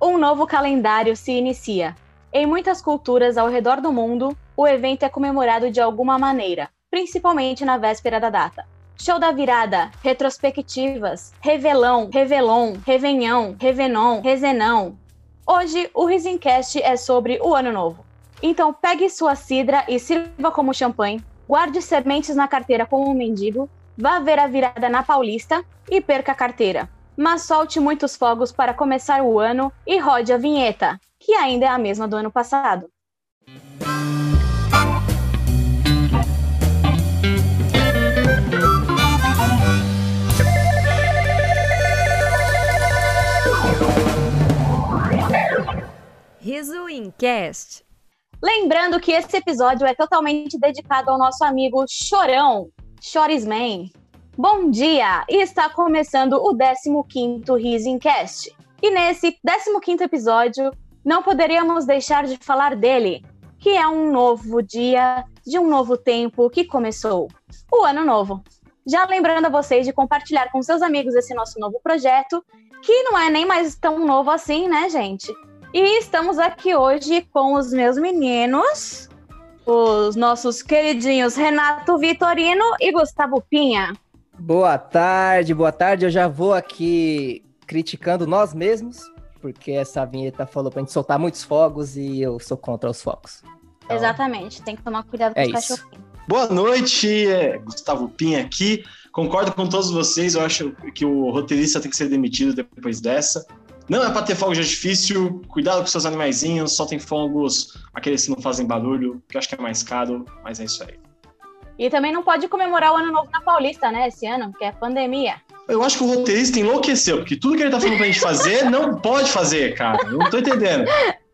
Um novo calendário se inicia. Em muitas culturas ao redor do mundo, o evento é comemorado de alguma maneira, principalmente na véspera da data. Show da virada, retrospectivas, revelão, revelon, revenhão, revenon, rezenão. Hoje, o Risencast é sobre o Ano Novo. Então, pegue sua cidra e sirva como champanhe, guarde sementes na carteira como um mendigo, vá ver a virada na Paulista e perca a carteira mas solte muitos fogos para começar o ano e rode a vinheta, que ainda é a mesma do ano passado. Riso Incast. Lembrando que esse episódio é totalmente dedicado ao nosso amigo Chorão, Chorisman, Bom dia! Está começando o 15º Risencast. E nesse 15º episódio, não poderíamos deixar de falar dele, que é um novo dia de um novo tempo que começou, o Ano Novo. Já lembrando a vocês de compartilhar com seus amigos esse nosso novo projeto, que não é nem mais tão novo assim, né, gente? E estamos aqui hoje com os meus meninos, os nossos queridinhos Renato Vitorino e Gustavo Pinha. Boa tarde, boa tarde. Eu já vou aqui criticando nós mesmos, porque essa vinheta falou pra gente soltar muitos fogos e eu sou contra os fogos. Então, Exatamente, tem que tomar cuidado com é os isso. cachorrinhos. Boa noite, é Gustavo Pinha aqui. Concordo com todos vocês, eu acho que o roteirista tem que ser demitido depois dessa. Não é para ter fogos de artifício, cuidado com seus animaizinhos, soltem fogos, aqueles que não fazem barulho, que eu acho que é mais caro, mas é isso aí. E também não pode comemorar o Ano Novo na Paulista, né, esse ano, porque é pandemia. Eu acho que o roteirista enlouqueceu, porque tudo que ele tá falando pra gente fazer, não pode fazer, cara. Eu não tô entendendo.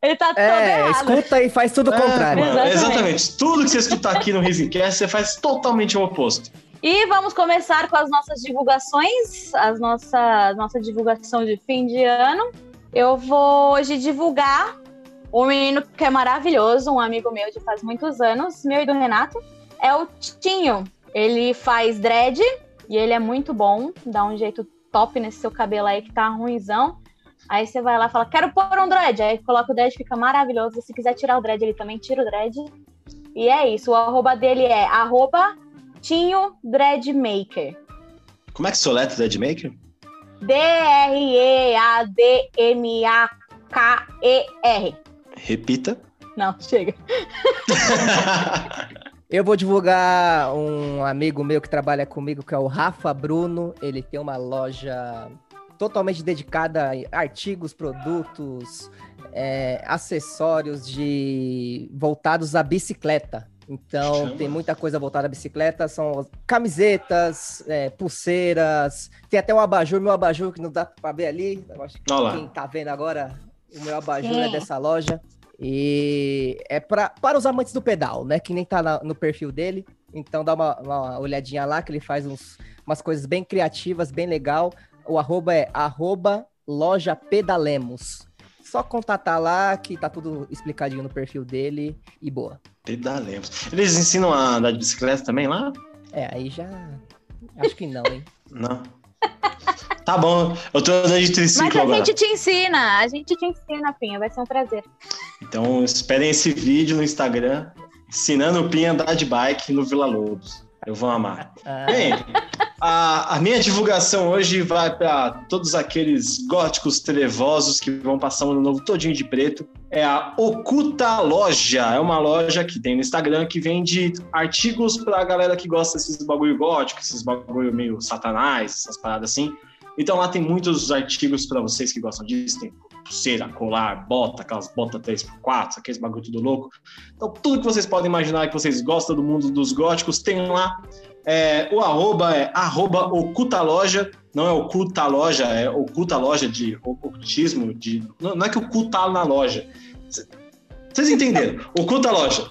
Ele tá todo É, errado. escuta e faz tudo o É, contrário. mano, Exatamente. exatamente. Tudo que você escutar aqui no Risencast, você faz totalmente o oposto. E vamos começar com as nossas divulgações, as nossa, nossa divulgação de fim de ano. Eu vou hoje divulgar um menino que é maravilhoso, um amigo meu de faz muitos anos, meu e do Renato, é o Tinho. Ele faz dread e ele é muito bom, dá um jeito top nesse seu cabelo aí que tá ruimzão. Aí você vai lá e fala, quero pôr um dread. Aí coloca o dread, fica maravilhoso. Se quiser tirar o dread, ele também tira o dread. E é isso, o arroba dele é arroba Tinho Dreadmaker. Como é que soleta o Deadmaker? D-R-E-A-D-M-A-K-E-R. Repita. Não, chega. Eu vou divulgar um amigo meu que trabalha comigo, que é o Rafa Bruno. Ele tem uma loja totalmente dedicada a artigos, produtos, é, acessórios de voltados à bicicleta. Então Chama. tem muita coisa voltada à bicicleta, são camisetas, é, pulseiras, tem até um abajur, meu abajur que não dá pra ver ali. Eu acho que quem tá vendo agora, o meu abajur Sim. é dessa loja. E é pra, para os amantes do pedal, né? Que nem tá na- no perfil dele. Então dá uma, uma olhadinha lá, que ele faz uns, umas coisas bem criativas, bem legal. O arroba é arroba loja pedalemos. Só contatar lá que tá tudo explicadinho no perfil dele e boa. Pedalemos. Eles ensinam a andar de bicicleta também lá? É, aí já. Acho que não, hein? Não. Tá bom, eu tô andando de Mas triciclo a agora. gente te ensina, a gente te ensina, Pinha, vai ser um prazer. Então esperem esse vídeo no Instagram ensinando o Pinha a andar de bike no Vila Lobos. Eu vou amar. Ah, Bem, a, a minha divulgação hoje vai para todos aqueles góticos trevosos que vão passar um ano novo todinho de preto. É a Oculta Loja. É uma loja que tem no Instagram que vende artigos para a galera que gosta desses bagulho gótico, esses bagulho meio satanás, essas paradas assim. Então lá tem muitos artigos para vocês que gostam disso. Tem pulseira, colar, bota, aquelas botas 3x4, aqueles bagulho tudo louco. Então tudo que vocês podem imaginar que vocês gostam do mundo dos góticos tem lá. É, o arroba é arroba oculta loja, não é oculta loja, é oculta loja de ocultismo, de, não, não é que oculta na loja. Vocês entenderam? Oculta loja.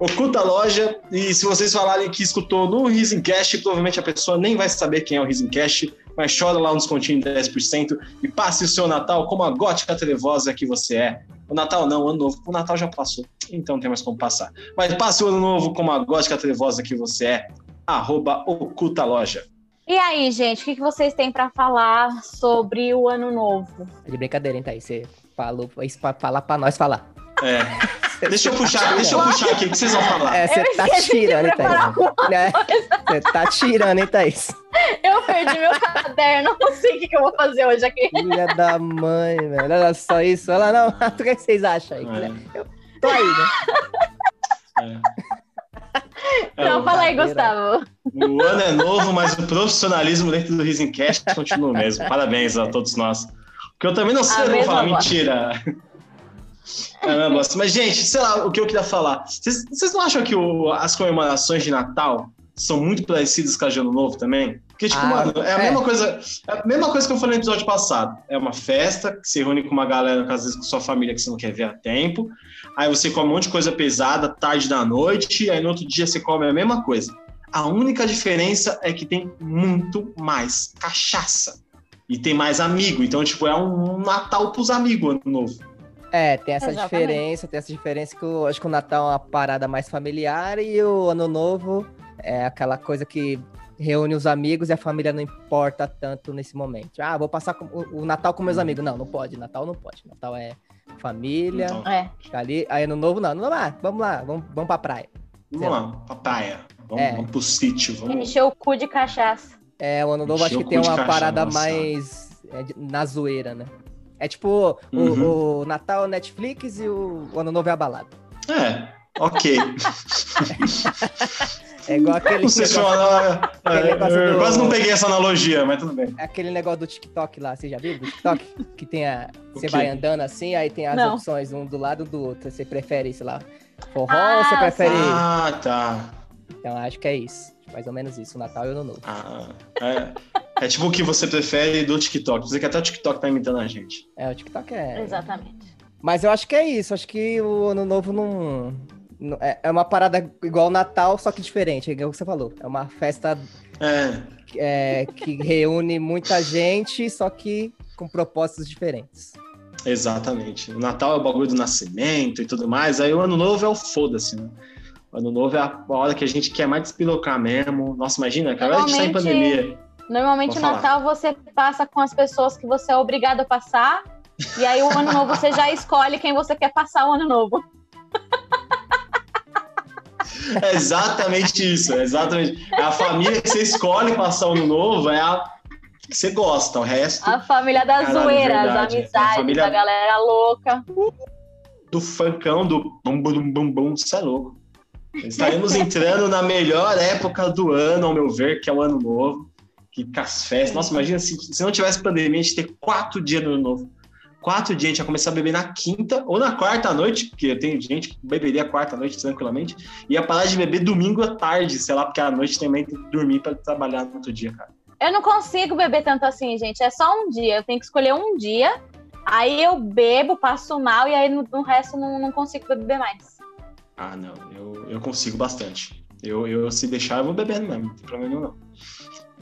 Oculta loja, e se vocês falarem que escutou no Risencast, provavelmente a pessoa nem vai saber quem é o Risencast, mas chora lá um descontinho de 10% e passe o seu Natal como a gótica trevosa que você é. O Natal não, o Ano Novo. O Natal já passou, então não tem mais como passar. Mas passe o Ano Novo como a gótica trevosa que você é arroba Oculta Loja. E aí, gente, o que, que vocês têm pra falar sobre o ano novo? É de brincadeira, hein, Thaís? Você falou isso pra falar pra nós falar. É. Deixa eu puxar, deixa eu puxar aqui, o que vocês vão falar? É, você Eu tá tirando, hein, preparar Thaís? É, Você tá tirando, hein, Thaís? Eu perdi meu caderno, não sei o que, que eu vou fazer hoje aqui. Filha da mãe, velho. Olha só isso. Olha, não. O que vocês acham aí? É. Tô aí, né? É. Então, É, fala aí. Gustavo. O ano é novo, mas o profissionalismo dentro do Risencast continua o mesmo. Parabéns a todos nós. Porque eu também não sei, eu mesma falar voz. mentira. Caramba, mas, gente, sei lá, o que eu queria falar. Vocês vocês não acham que o- as comemorações de Natal são muito parecidas com a de Ano Novo também? Porque, tipo, Ah, mano, é a é. mesma coisa. É a mesma coisa que eu falei no episódio passado. É uma festa que se reúne com uma galera, às vezes com sua família que você não quer ver há tempo. Aí você come um monte de coisa pesada, tarde da noite, aí no outro dia você come a mesma coisa. A única diferença é que tem muito mais cachaça. E tem mais amigo. Então, tipo, é um Natal pros amigos, ano novo. É, tem essa Exatamente. diferença, tem essa diferença que eu acho que o Natal é uma parada mais familiar e o Ano Novo é aquela coisa que reúne os amigos e a família não importa tanto nesse momento. Ah, vou passar com- o, o Natal com meus amigos. Não, não pode. Natal não pode. Natal é família, Então, É. ali. Aí Ano Novo não. Não, ah, vamos lá, vamos, vamos pra praia. vamos lá, pra praia. Vamos, É. vamos pro sítio. Vamos... Encheu o cu de cachaça. É, o Ano Novo acho Encheu que o tem uma cachaça, parada nossa. mais é, na zoeira, né? É tipo, o- Uhum. o, Natal é o Netflix e o, o Ano Novo é a balada. É, ok. É igual aquele, Não sei se negócio, uma... aquele é, negócio eu do- quase não peguei essa analogia, mas tudo bem. aquele negócio do TikTok lá, você já viu? Do TikTok? Que tem a. O Você quê? vai andando assim, aí tem as Não. opções um do lado do outro. Você prefere, sei lá, forró Ah, ou você prefere. Ah, tá. Então acho que é isso. Mais ou menos isso, o Natal e o Ano Novo. Ah, é. É tipo o que você prefere do TikTok. Você que até o TikTok tá imitando a gente. É, o TikTok é. Exatamente. Mas eu acho que é isso. Acho que o Ano Novo não. não- é, é uma parada igual o Natal, só que diferente, é igual que você falou. É uma festa É, é, que reúne muita gente, só que com propósitos diferentes. exatamente. O Natal é o bagulho do nascimento e tudo mais. Aí o Ano Novo é o foda-se, né? Ano Novo é a hora que a gente quer mais despirocar mesmo. Nossa, imagina, cara, a gente tá em pandemia. Normalmente Pode o falar. Natal você passa com as pessoas que você é obrigado a passar. E aí o ano novo você já escolhe quem você quer passar o ano novo. É exatamente isso, é exatamente. A família que você escolhe passar o ano novo é a que você gosta, o resto A família da Caralho, zoeira, as verdade. A amizades, família- a galera louca. do funkão, do bum bum bum bum, isso é louco. Estaremos entrando na melhor época do ano, ao meu ver, que é o ano novo. Que com as festas. Nossa, imagina se, se não tivesse pandemia, a gente ter quatro dias no ano novo. Quatro dias, a gente ia começar a beber na quinta ou na quarta noite, porque tem gente que beberia quarta noite tranquilamente, ia parar de beber domingo à tarde, sei lá, porque à noite também tem que dormir para trabalhar no outro dia, cara. Eu não consigo beber tanto assim, gente. É só um dia. Eu tenho que escolher um dia. Aí eu bebo, passo mal, e aí no, no resto não, não consigo beber mais. Ah, não, eu, eu consigo bastante. Eu, eu, se deixar, eu vou bebendo mesmo, não tem problema nenhum, não.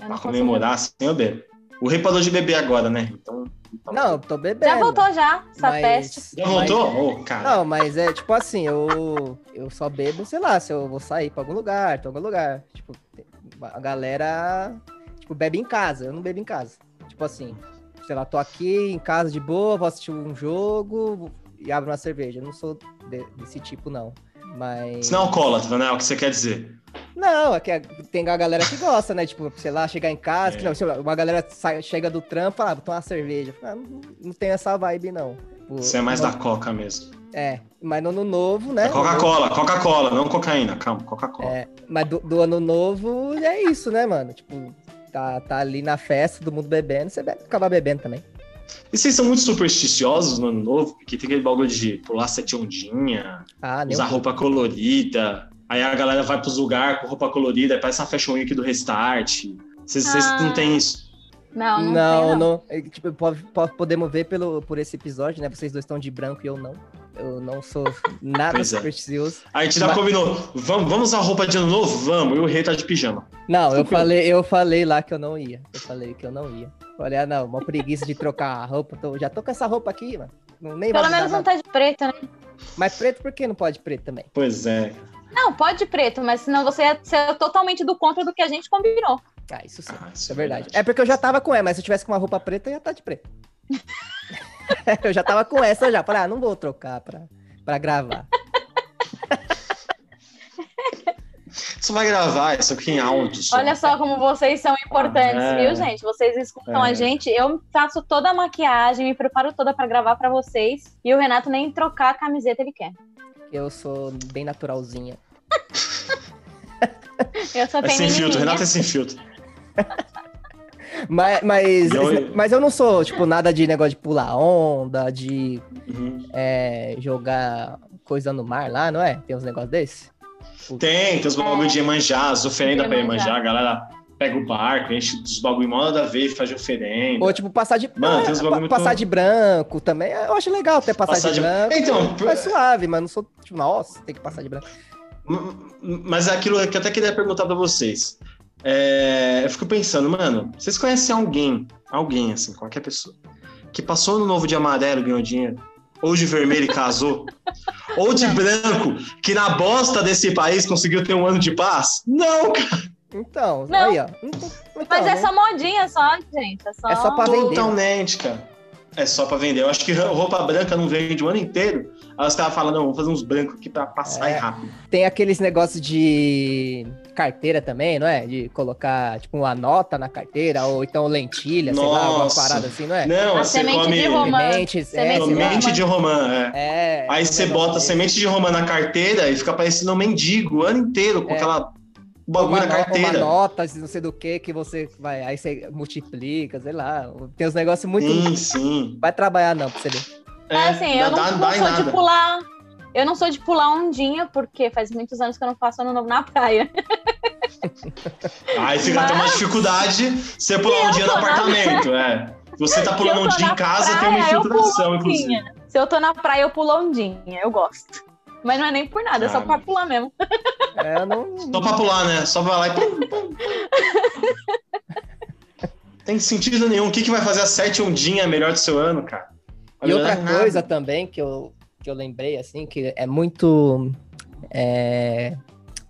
Eu Pra comemorar, assim, eu bebo. O rei parou de beber agora, né? Então. então- Não, eu tô bebendo. Já voltou já, essa mas- peste. Já voltou? Ô, cara. Não, mas é tipo assim, eu, eu só bebo, sei lá, se eu vou sair pra algum lugar, tô em algum lugar. Tipo, a galera, tipo, bebe em casa, eu não bebo em casa. Tipo assim, sei lá, tô aqui em casa de boa, vou assistir um jogo e abro uma cerveja. Eu não sou de- desse tipo, não. Mas. Você não é alcoólatra, né? É o que você quer dizer. Não, é que tem a galera que gosta, né? Tipo, sei lá, chegar em casa, É. que não, lá, uma galera sai- chega do trampo e fala, ah, vou tomar uma cerveja. Ah, não, não tem essa vibe, não. Tipo, Você é mais não- da coca mesmo. É, mas no ano novo, né? É Coca-Cola, Coca-Cola, não cocaína. Calma, Coca-Cola. É, mas do, do ano novo é isso, né, mano? Tipo, tá, tá ali na festa, todo mundo bebendo, você bebe, acaba bebendo também. E vocês são muito supersticiosos no ano novo? Porque tem aquele bagulho de pular sete ondinha, Ah, usar roupa colorida. Aí a galera vai pros lugares com roupa colorida, parece uma fashion week do Restart. Vocês, vocês Ah. não têm isso. Não, não, Não, tem, não. não. É, Tipo, pode, pode- podemos ver pelo, por esse episódio, né? Vocês dois estão de branco e eu não. Eu não sou nada Pois é. supersticioso. A gente já Mas- combinou. Vamos, vamos usar roupa de ano novo? Vamos. E o rei tá de pijama. Não, eu falei, eu falei lá que eu não ia. Eu falei que eu não ia. Falei, ah, não, uma preguiça de trocar a roupa. tô- já tô com essa roupa aqui, mano. Não, nem Pelo menos não nada. tá de preto, né? Mas preto, por que não pode preto também? Pois é. Não, pode de preto, mas senão você é, você é totalmente do contra do que a gente combinou. Ah, isso sim. Ah, Isso é verdade. É porque eu já tava com ela, mas se eu tivesse com uma roupa preta, eu ia estar de preto. eu já tava com essa já. Falei, ah, não vou trocar pra, pra gravar. Você vai gravar isso aqui em áudio. só. Olha só como vocês são importantes, É. viu, gente? Vocês escutam É. a gente. Eu faço toda a maquiagem, me preparo toda pra gravar pra vocês. E o Renato nem trocar a camiseta ele quer. Eu sou bem naturalzinha. Eu só É sem filtro. Renato é sem filtro. Mas, mas, Eu- mas eu não sou, tipo, nada de negócio de pular onda, de Uhum. é, jogar coisa no mar lá, não é? Tem uns negócios desses? Tem, tem os bagulho de Iemanjá, as oferendas pra Iemanjá. Iemanjá, a galera pega o barco, enche dos bagulho mó nada a ver e faz oferenda. Ou, tipo, passar de, Mano, tem uns bagulho muito- passar de branco também. Eu acho legal ter passar, Passar de de- branco. Então, é suave, mas não sou, tipo, nossa, tem que passar de branco. Mas é aquilo que eu até queria perguntar pra vocês. É, eu fico pensando, mano, vocês conhecem alguém, alguém, assim, qualquer pessoa, que passou no novo de amarelo e ganhou dinheiro? Ou de vermelho e casou? Ou de branco, que na bosta desse país conseguiu ter um ano de paz? Não, cara. Então, Não. aí, ó. Então, Mas é né? só modinha, só, gente. É só, É só pra vender. Totalmente, cara. É só pra vender. Eu acho que roupa branca não vende o ano inteiro. Aí os caras falam, não, vamos fazer uns brancos aqui pra passar É. rápido. Tem aqueles negócios de carteira também, não é? De colocar, tipo, uma nota na carteira, ou então lentilha, sei lá, uma Nossa. parada assim, não é? Não, A você semente come de romã. Sementes, é, Semente lá. semente de romã, é. É, Aí um você bota desse. semente de romã na carteira e fica parecendo um mendigo o ano inteiro com É. aquela bagulho uma, na carteira. uma nota, de não sei do que, que você vai, aí você multiplica, sei lá. Tem uns negócios muito. Sim, sim. Vai trabalhar não, pra você ver. É, assim, eu não, dá, não dá em sou de nada. pular. Eu não sou de pular ondinha, porque faz muitos anos que eu não faço ano novo na praia. Aí fica Mas- até uma dificuldade você pular um dia no tô na- apartamento, é. Você tá pulando um na em casa, tem praia, uma eu pulo infiltração, inclusive. ondinha. Se eu tô na praia, eu pulo ondinha. Eu gosto. Mas não é nem por nada, é só pra pular mesmo. É, eu não. Só pra pular, né? Só vai lá e. Tem sentido nenhum. O que, que vai fazer a sete ondinha melhor do seu ano, cara? E outra Nada. coisa também que eu, que eu lembrei, assim, que é muito. é,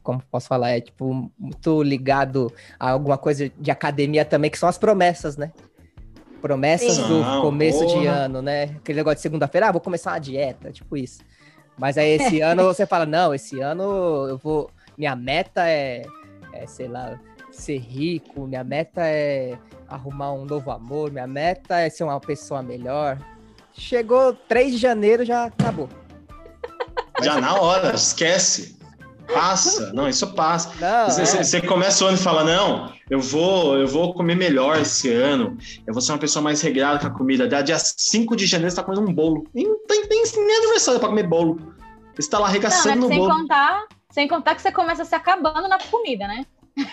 como posso falar? É tipo, muito ligado a alguma coisa de academia também, que são as promessas, né? Promessas Sim. do Não, começo de porra. ano, né? Aquele negócio de segunda-feira, ah, vou começar uma dieta, tipo isso. Mas aí esse ano você fala, não, esse ano eu vou. Minha meta é, é, sei lá, ser rico, minha meta é arrumar um novo amor, minha meta é ser uma pessoa melhor. Chegou 3 de janeiro, já acabou. Já na hora, esquece. Passa. Não, isso passa. Não, Você, é. começa o ano e fala, não, eu vou, eu vou comer melhor esse ano. Eu vou ser uma pessoa mais regrada com a comida. Da dia 5 de janeiro você tá comendo um bolo. Nem tem, tem nem aniversário pra comer bolo. Você tá lá Não, arregaçando mas no sem bolo. contar, sem contar que você começa se acabando na comida, né?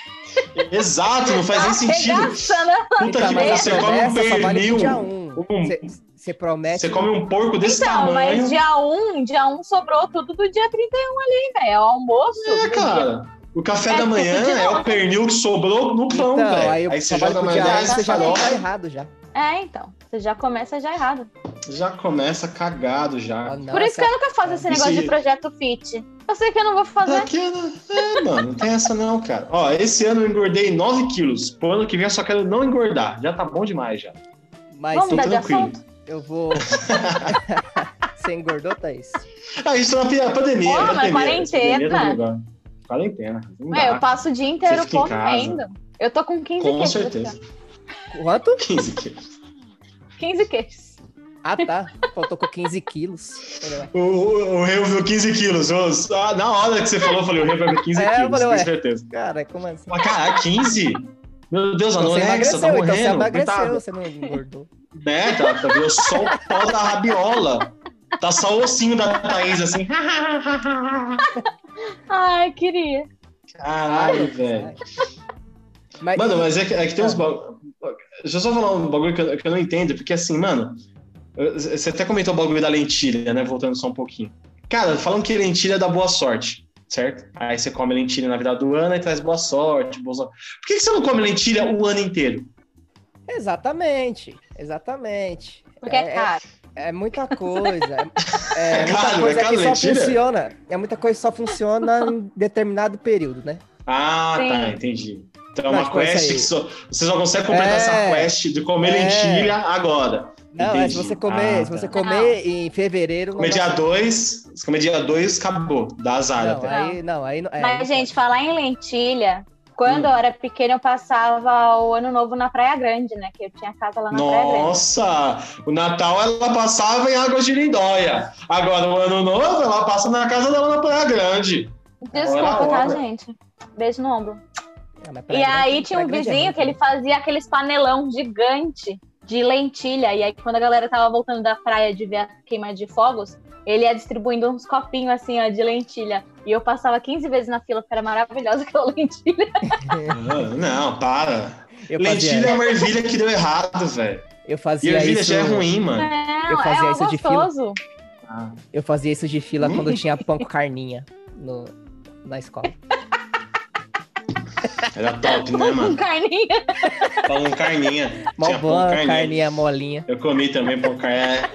Exato, não faz nem sentido. Puta Então, que mas pariu, você come um pernil. pro dia 1. um- Você, promete. Você come um porco desse Então, tamanho. mas dia 1, dia 1 sobrou tudo do dia 31 ali, velho. É o almoço. É, dia- cara. O café É, da manhã é o pernil que sobrou no pão, Então, velho. aí, Aí, você joga maionese, um, você já tá errado já. É, então. Você já começa já errado. já começa cagado já. Não, Por isso que eu nunca faço esse Esse- negócio de projeto fit. Eu sei que eu não vou fazer. Daqui, né? É, mano, não tem essa não, cara. Ó, esse ano eu engordei 9 quilos. Pro ano que vem eu só quero não engordar. Já tá bom demais já. Mas Vamos tô tranquilo. Eu vou. você engordou, Thaís? Ah, a gente tá na pi- pandemia. Porra, mas pandemia, quarentena. Quarentena. É, dá. eu passo o dia inteiro comendo. Eu tô com 15 Com queijos. certeza. aqui, Quanto? 15 quilos. ó. 15 queijos. Ah, tá. Faltou com 15 quilos. O, o, o Rio viu 15 quilos. Os- ah, na hora que você falou, eu falei, o Rio vai ver 15 É, eu quilos, falei, com ué. certeza. Cara, como assim? Mas, caralho, 15? Meu Deus, a Então você tá emagreceu, então você morrendo. emagreceu, coitada. você não engordou. Né, tá, tá viu só o pó da rabiola. Tá só o ossinho da Thaís, assim. Ai, queria. Caralho, velho. Mas, Mano, mas é que, é que tem uns Ah. bagulho. Deixa eu só falar um bagulho que eu, que eu não entendo, porque assim, mano, você até comentou o bagulho da lentilha, né? Voltando só um pouquinho. Cara, falam que lentilha dá boa sorte, certo? Aí você come lentilha na vida do ano e traz boa sorte, boa sorte. Por que, que você não come lentilha o ano inteiro? Exatamente, exatamente. Porque é, caro. É muita coisa. É, É muita caro, coisa é caro que só lentilha? funciona. É muita coisa que só funciona em determinado período, né? Ah, Sim. tá, entendi. Então é uma tipo, quest que só, você só consegue completar É. essa quest de comer É. lentilha agora. Não, é, se você comer, Ah, se você tá. comer em fevereiro. não Comer dia dá- 2, se comer dia 2, acabou. Dá azar Não, até. aí não, aí não. é, Mas, não gente, pode. falar em lentilha, quando Hum. eu era pequena, eu passava o ano novo na Praia Grande, né? Que eu tinha casa lá na Praia Grande. Nossa! O Natal ela passava em Águas de Lindóia. Agora, o Ano Novo, ela passa na casa dela na Praia Grande. Desculpa, Ora, tá, gente? Beijo no ombro. Mas E Grande- aí tinha um é vizinho que ele fazia aqueles panelão gigante de lentilha. E aí, quando a galera tava voltando da praia de ver a queima de fogos, ele ia distribuindo uns copinhos assim, ó, de lentilha. E eu passava 15 vezes na fila, porque era maravilhosa aquela lentilha. Ah, Não, para. Eu Lentilha é fazia, uma ervilha que deu errado, velho. eu E fazia ervilha isso. já é ruim, mano. Não, Eu fazia é isso de fila. gostoso. Eu fazia isso de fila quando eu tinha pão com carninha no, na escola. Era top, né, Com mano? carninha. Pão com carninha. Mó Tinha pão com carninha. carninha molinha. Eu comi também pão com carninha.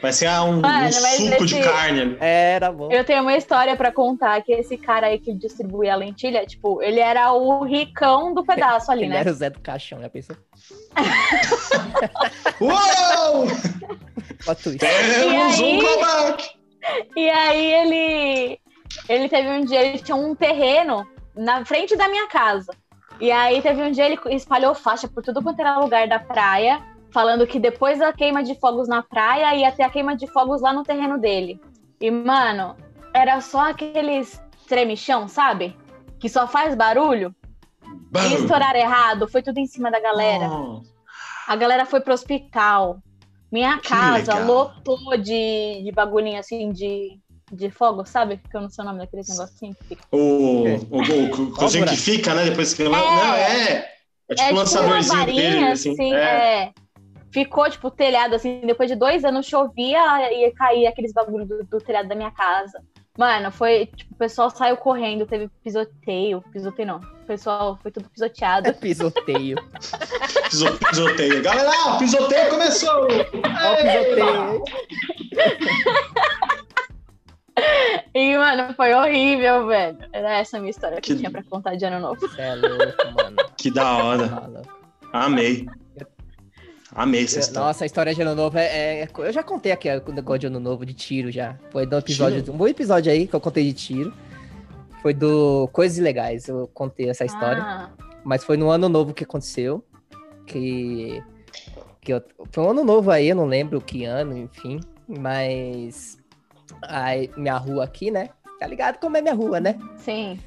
Parecia um, um Mano, mas suco de carne. ali. Era bom. Eu tenho uma história pra contar que esse cara aí que distribuía a lentilha, tipo, ele era o ricão do pedaço ali, Ele né? era o Zé do Caixão, já pensou? Uou! Temos E aí? um comeback! E aí ele ele teve um dia, ele tinha um terreno na frente da minha casa. E aí teve um dia ele espalhou faixa por tudo quanto era lugar da praia, falando que depois da queima de fogos na praia ia ter a queima de fogos lá no terreno dele. E mano, era só aqueles tremichão, sabe? Que só faz barulho. E estourar errado, foi tudo em cima da galera. Oh, A galera foi pro hospital. Minha Que casa legal. lotou de, de bagulhinho assim de, de fogo, sabe? Que eu não sei o nome daquele negocinho que fica. o, É. o, o, o coisinho que fica, né? Depois que. Não, é. É tipo é um lançadorzinho uma dele, varinha, assim. é. é. Ficou, tipo, telhado, assim, depois de dois anos chovia e caía aqueles bagulhos do, do telhado da minha casa. Mano, foi, tipo, o pessoal saiu correndo, teve pisoteio, pisoteio não, o pessoal foi tudo É pisoteado. pisoteio. Piso- Pisoteio. Galera, o pisoteio começou! Olha o pisoteio. E, mano, foi horrível, velho. Era essa a minha história que, Que- eu tinha pra contar de ano novo. Você é louco, mano. Que da hora. Maluco. Amei. Amei essa história. Nossa, a história de Ano Novo é, é- Eu já contei aqui o negócio de Ano Novo de tiro já. Foi do episódio. Tiro? Um bom episódio aí que eu contei de tiro. Foi do Coisas Ilegais. Eu contei essa história. Ah, Mas foi no ano novo que aconteceu. Que. que eu- foi um ano novo aí, eu não lembro que ano, enfim. Mas. Aí, minha rua aqui, né? Tá ligado como é minha rua, né? sim.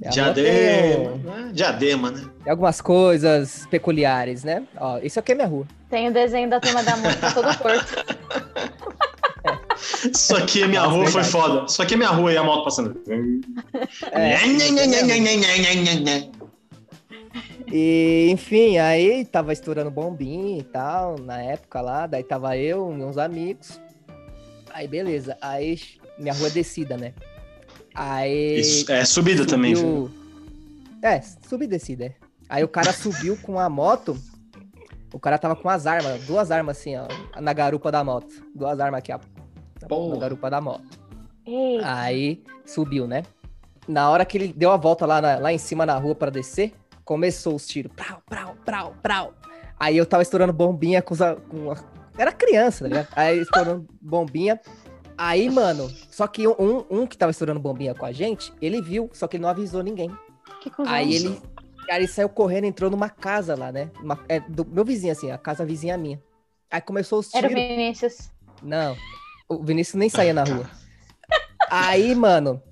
Minha rua tem, Diadema. né? Diadema, né? tem algumas coisas peculiares, né? Ó, isso aqui é minha rua. Tem o desenho da turma da música todo torto. Isso aqui é minha Nossa, rua, foi foda. Isso aqui é minha rua e a moto passando. É, E, enfim, aí tava estourando bombinha e tal, na época lá, daí tava eu e uns amigos. Aí, beleza. Aí, minha rua é descida, né? Aí. Isso, é subida também. subiu- É, subir e descida, é. Aí o cara subiu com a moto. O cara tava com as armas, duas armas assim, ó, na garupa da moto. Duas armas aqui, ó. Na garupa da moto. Ei, Aí subiu, né? Na hora que ele deu a volta lá, na- lá em cima na rua pra descer, começou os tiros. Prau, prau, prau, prau. Aí eu tava estourando bombinha com, os com a- Era criança, tá ligado? Aí estourando bombinha. Aí, mano, só que um, um que tava estourando bombinha com a gente, ele viu, só que ele não avisou ninguém. que cuzão. Aí ele, aí ele saiu correndo, entrou numa casa lá, né? Uma- é, do meu vizinho, assim, a casa vizinha minha. Aí começou os Era o tiros. Vinícius. Não, o Vinícius nem saía na rua. Aí, mano,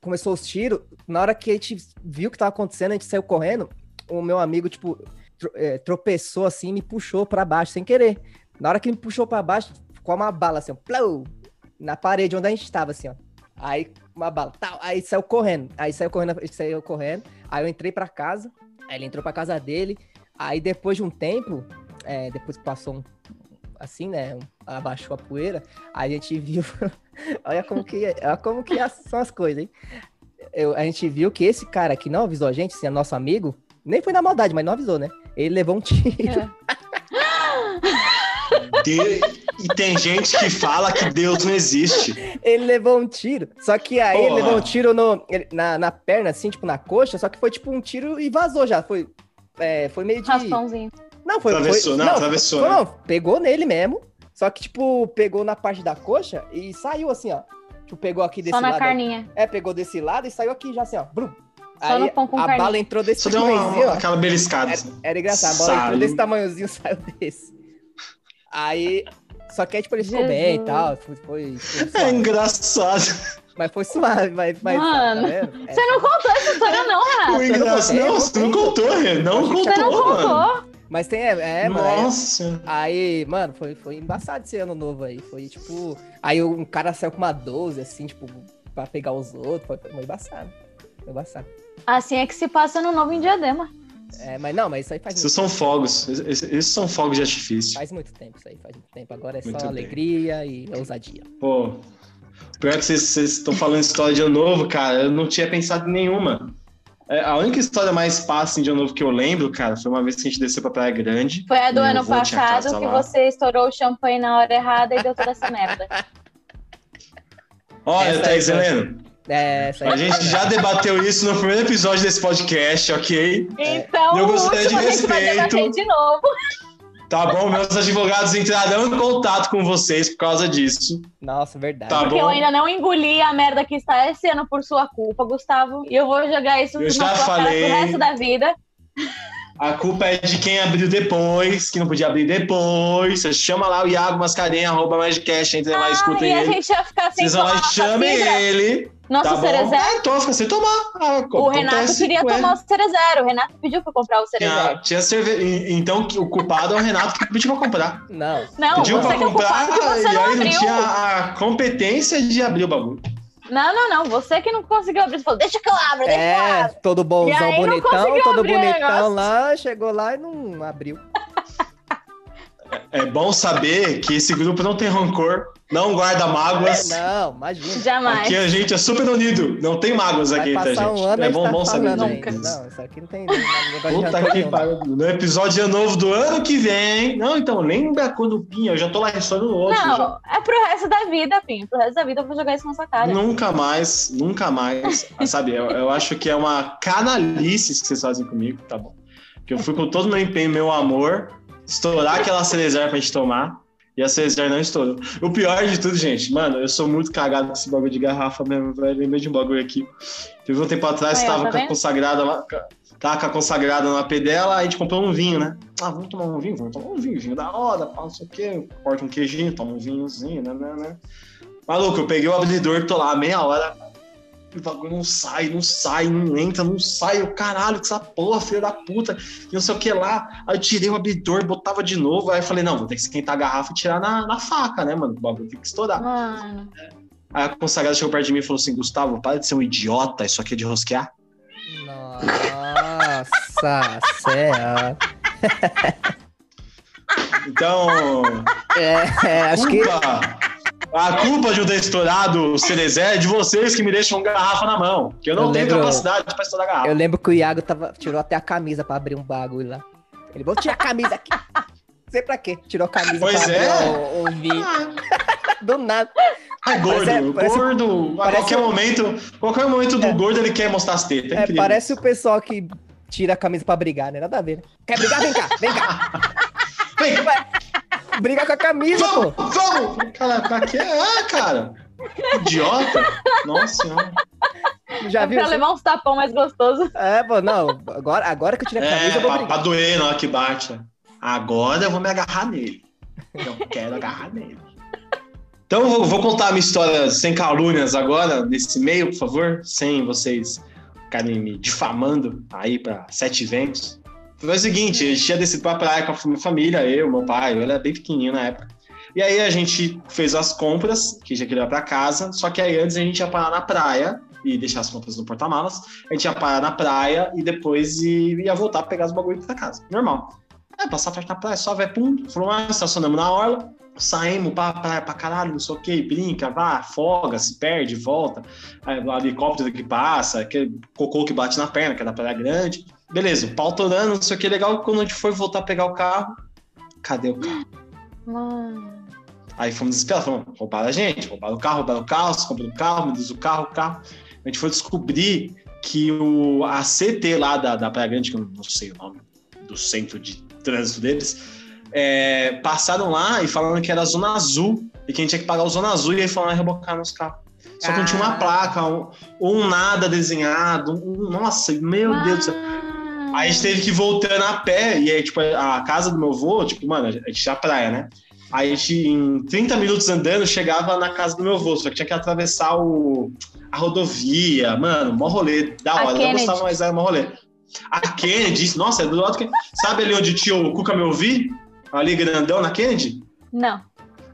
começou os tiros. Na hora que a gente viu o que tava acontecendo, a gente saiu correndo. O meu amigo, tipo, é, tropeçou assim e me puxou pra baixo, sem querer. Na hora que me puxou pra baixo, ficou uma bala assim, ó, plau, na parede onde a gente tava, assim, ó. Aí, uma bala, tal. Aí saiu correndo. Aí saiu correndo, saiu correndo. Aí eu entrei pra casa. Aí ele entrou pra casa dele. Aí depois de um tempo, é, depois que passou um, assim, né? abaixou a poeira, a gente viu. olha como que, olha como que são as coisas, hein? Eu- a gente viu que esse cara que não avisou a gente, assim, é nosso amigo, nem foi na maldade, mas não avisou, né? Ele levou um tiro. É. De- E tem gente que fala que Deus não existe. Ele levou um tiro. Só que aí ele Porra. levou um tiro no, ele- na, na perna, assim, tipo, na coxa. Só que foi tipo um tiro e vazou já. Foi, é, foi meio de. Raspãozinho. Não, foi. Atravessou, foi, não, atravessou, foi- né? não, pegou nele mesmo. Só que, tipo, pegou na parte da coxa e saiu assim, ó. Tipo, pegou aqui desse Só na lado. carninha. É, pegou desse lado e saiu aqui já assim, ó. Brum. Só Aí no pão com a carninha. bala entrou desse Só deu uma, tamanhozinho, aquela beliscada. Era, assim. era engraçado, a bola entrou Saiu. desse tamanhozinho, saiu desse. Aí. Só que aí, tipo, ele ficou Jesus. bem e tal. Foi, foi, foi É engraçado. Mas foi suave, mas. mas Mano, tá vendo? É, Você não contou essa história, não, O Renato. engraçado. Não, você não contou, Rê. Não que Você não contou, mano. contou. Mas tem. É, é mano. aí- Nossa. Aí, mano, foi, foi embaçado esse ano novo aí. Foi tipo. Aí um cara saiu com uma 12, assim, tipo, pra pegar os outros. Foi, foi embaçado. Foi embaçado. Assim é que se passa no novo em Diadema. É, mas não, mas isso aí faz Isso muito, são fogos. Esses esses são fogos de artifício. faz muito tempo, isso aí faz muito tempo. Agora é Muito só bem. alegria e ousadia. Pô, pior que vocês- estão falando história de ano novo, cara, eu não tinha pensado em nenhuma. É, a única história mais passa de ano novo que eu lembro, cara, foi uma vez que a gente desceu pra Praia Grande. Foi a do ano avô passado que lá. você estourou o champanhe na hora errada e deu toda essa merda. Olha, Thaís Heleno, É, aí a gente já debateu isso no primeiro episódio desse podcast, ok? Então, Eu gostaria de último a gente vai respeito. de novo. Tá bom, meus advogados entrarão em contato com vocês por causa disso. Nossa, verdade. Tá Porque bom. eu ainda não engoli a merda que está esse ano por sua culpa, Gustavo. E eu vou jogar isso Eu na já sua falei. cara pro resto da vida. A culpa é de quem abriu depois, que não podia abrir depois. Você chama lá o Iago Mascarenha, arroba Magicast, entre lá e Ah, escutem e a ele. gente ia ficar sem Vocês vão lá e chamem ele. Nosso tá? Cerezé. Ah, então fica sem tomar. Ah, O Renato queria com ele. tomar o Cerezero. O Renato pediu pra comprar o Cerezero. tinha cerve... Então o culpado é o Renato que pediu pra comprar. Não. Não, pediu você pra que é o comprar culpado que você e não aí não tinha a competência de abrir o bagulho. Não, não, não. Você que não conseguiu abrir. Você falou, deixa que eu abro, deixa que eu É, abro. todo bonzão, bonitão, todo bonitão lá, chegou lá e não abriu. É bom saber que esse grupo não tem rancor, não guarda mágoas. Não, imagina. Jamais. Aqui a gente é super unido, não tem mágoas Vai aqui, tá, passar gente? um ano é bom, tá bom saber disso. Não, isso aqui não tem Puta que pariu. No episódio de ano novo do ano que vem. Não, então, lembra quando o Pinha, eu já tô lá ressonando no outro. já. Não, é pro resto da vida, Pinho. Pro resto da vida eu vou jogar isso na sua cara. Nunca mais, nunca mais. Sabe, eu, eu acho que é uma canalice que vocês fazem comigo, tá bom? Porque eu fui com todo o meu empenho, meu amor, estourar aquela Celezer pra gente tomar. E a Celezer não estourou. O pior de tudo, gente, mano, eu sou muito cagado com esse bagulho de garrafa mesmo, velho. Lembrei de um bagulho aqui. Teve um tempo atrás, Aí, tava tá com a consagrada lá. Tava com a consagrada no AP dela, a gente comprou um vinho, né? Ah, vamos tomar um vinho? Vamos tomar um vinho, vinho da hora, pá, não sei o quê. Corta um queijinho, toma um vinhozinho, né, né, né. Maluco, eu peguei o abridor, tô lá meia hora. O bagulho não sai, não sai, não entra, não sai. O caralho, que essa porra, filho da puta. E não sei o que lá. Aí eu tirei o abridor, botava de novo. Aí eu falei, não, vou ter que esquentar a garrafa e tirar na, na faca, né, mano? O bagulho tem que estourar. Mano. Aí a consagrada chegou perto de mim e falou assim: Gustavo, para de ser um idiota, isso aqui é de rosquear. Nossa, céu. Então, É, é, acho que. A culpa de eu ter estourado o Cerezé é de vocês que me deixam garrafa na mão. Que eu não Eu tenho lembro- capacidade pra estourar garrafa. Eu lembro que o Iago tava, tirou até a camisa pra abrir um bagulho lá. Ele vou tirar a camisa aqui. Não sei pra quê. Tirou a camisa Pois pra é. o, o. Do nada. É gordo, Parece- parece- gordo. A parece- qualquer momento, qualquer momento do É. gordo ele quer mostrar as tetas. É, É, parece o pessoal que tira a camisa pra brigar, né? Nada a ver, né? Quer brigar? Vem cá, vem cá. Briga com a camisa, pô. vamos, vamos. Cara, pra quê? Ah, cara. Idiota. Nossa senhora. Já É viu? pra levar uns tapão mais gostoso. É, pô, não. Agora, agora que eu tirei a camisa, É, eu vou pra, pra brigar. doer na hora que bate. Agora eu vou me agarrar nele. Eu quero agarrar nele. Então eu vou, vou contar a minha história sem calúnias agora, nesse meio, por favor, sem vocês ficarem me difamando aí para sete ventos. Foi o seguinte, a gente tinha descido pra praia com a minha família, eu, meu pai, eu era bem pequenininho na época. E aí a gente fez as compras, que já queria ir pra casa, só que aí antes a gente ia parar na praia e deixar as compras no porta-malas. A gente ia parar na praia e depois ia voltar pegar os bagulhos pra casa. Normal. É, passar a tarde na praia, só vai, pum, falou, ah, estacionamos na orla, saímos pra praia pra caralho, não sei o que, brinca, vá, afoga, se perde, volta. Aí, o helicóptero que passa, aquele cocô que bate na perna, que é da praia grande. Beleza, o pau torando, não sei o que, legal. Quando a gente foi voltar a pegar o carro, cadê o carro? Mano. Aí fomos desesperados, falamos, roubaram a gente, roubaram o carro, roubaram o carro, se comprou o carro, me diz o carro, o carro. A gente foi descobrir que o, a CT lá da, da Praia Grande, que eu não sei o nome do centro de trânsito deles, é, passaram lá e falando que era Zona Azul e que a gente tinha que pagar o Zona Azul e aí falaram rebocar nos carros. Só que não tinha uma Ah. placa, um, um nada desenhado, um, nossa, meu Deus do céu. Ah. Aí a gente teve que ir voltando a pé, e aí, tipo, a casa do meu avô, tipo, mano, a gente tinha praia, né? Aí a gente, em 30 minutos andando, chegava na casa do meu avô, só que tinha que atravessar o, a rodovia, mano, mó rolê, da hora. Eu não gostava, mas era mó rolê. A Kennedy, nossa, é do lado que. Sabe ali onde o Cuca me ouvir? Ali grandão na Kennedy? Não.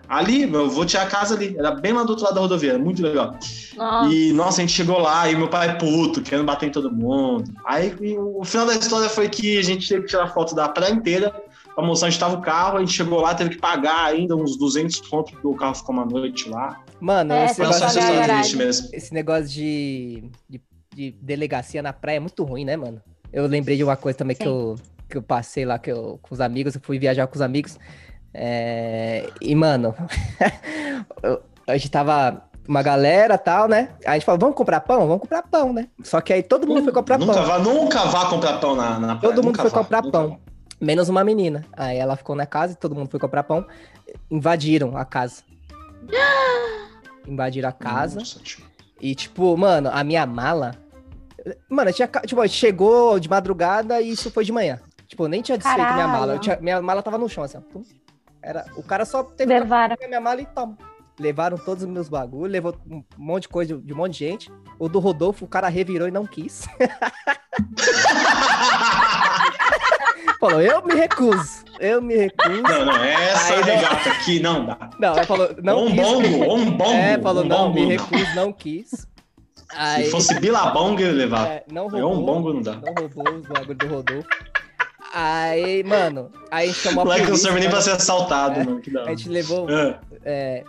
Ali, meu avô tinha a casa ali, era bem lá do outro lado da rodovia, era muito legal. Nossa. E, nossa, a gente chegou lá e meu pai puto, querendo bater em todo mundo. Aí o final da história foi que a gente teve que tirar foto da praia inteira pra mostrar onde tava o carro. A gente chegou lá, teve que pagar ainda uns 200 conto, porque o carro ficou uma noite lá. Mano, É, esse que negócio, mesmo. esse negócio de, de, de delegacia na praia é muito ruim, né, mano? Eu lembrei de uma coisa também que Sim. eu, que eu passei lá que eu, com os amigos, eu fui viajar com os amigos. é, e, mano, a gente tava uma galera e tal, né? Aí a gente falou, vamos comprar pão? Vamos comprar pão, né? Só que aí todo mundo foi comprar nunca pão. Vá, nunca vá comprar pão na, na praia. Todo mundo nunca foi vá, comprar pão. vá. Menos uma menina. Aí ela ficou na casa e todo mundo foi comprar pão. Invadiram a casa. Invadiram a casa. Nossa. E, tipo, mano, a minha mala. Mano, tinha, tipo, chegou de madrugada e isso foi de manhã. Tipo, eu nem tinha desfeito minha Caralho. mala. Eu tinha- minha mala tava no chão, assim, ó. Era, o cara só teve Levaram. minha mala e toma. Levaram todos os meus bagulhos, levou um monte de coisa de, um monte de gente. O do Rodolfo, o cara revirou e não quis. Falou, eu me recuso. Eu me recuso. Não, não, essa Aí não- regata aqui não dá. Não, ele falou, não um quis. bongo, um bongo. É, falou, um não, bongo, me recuso, não quis. Aí, Se fosse bilabong, ele levava. é, não É roubou. um bongo, não dá. Não roubou os bagulho do Rodolfo. Aí, mano, aí chamou a Moleque, não polícia. serve nem pra né? ser assaltado, É. mano. Que da A gente levou, Ah, é,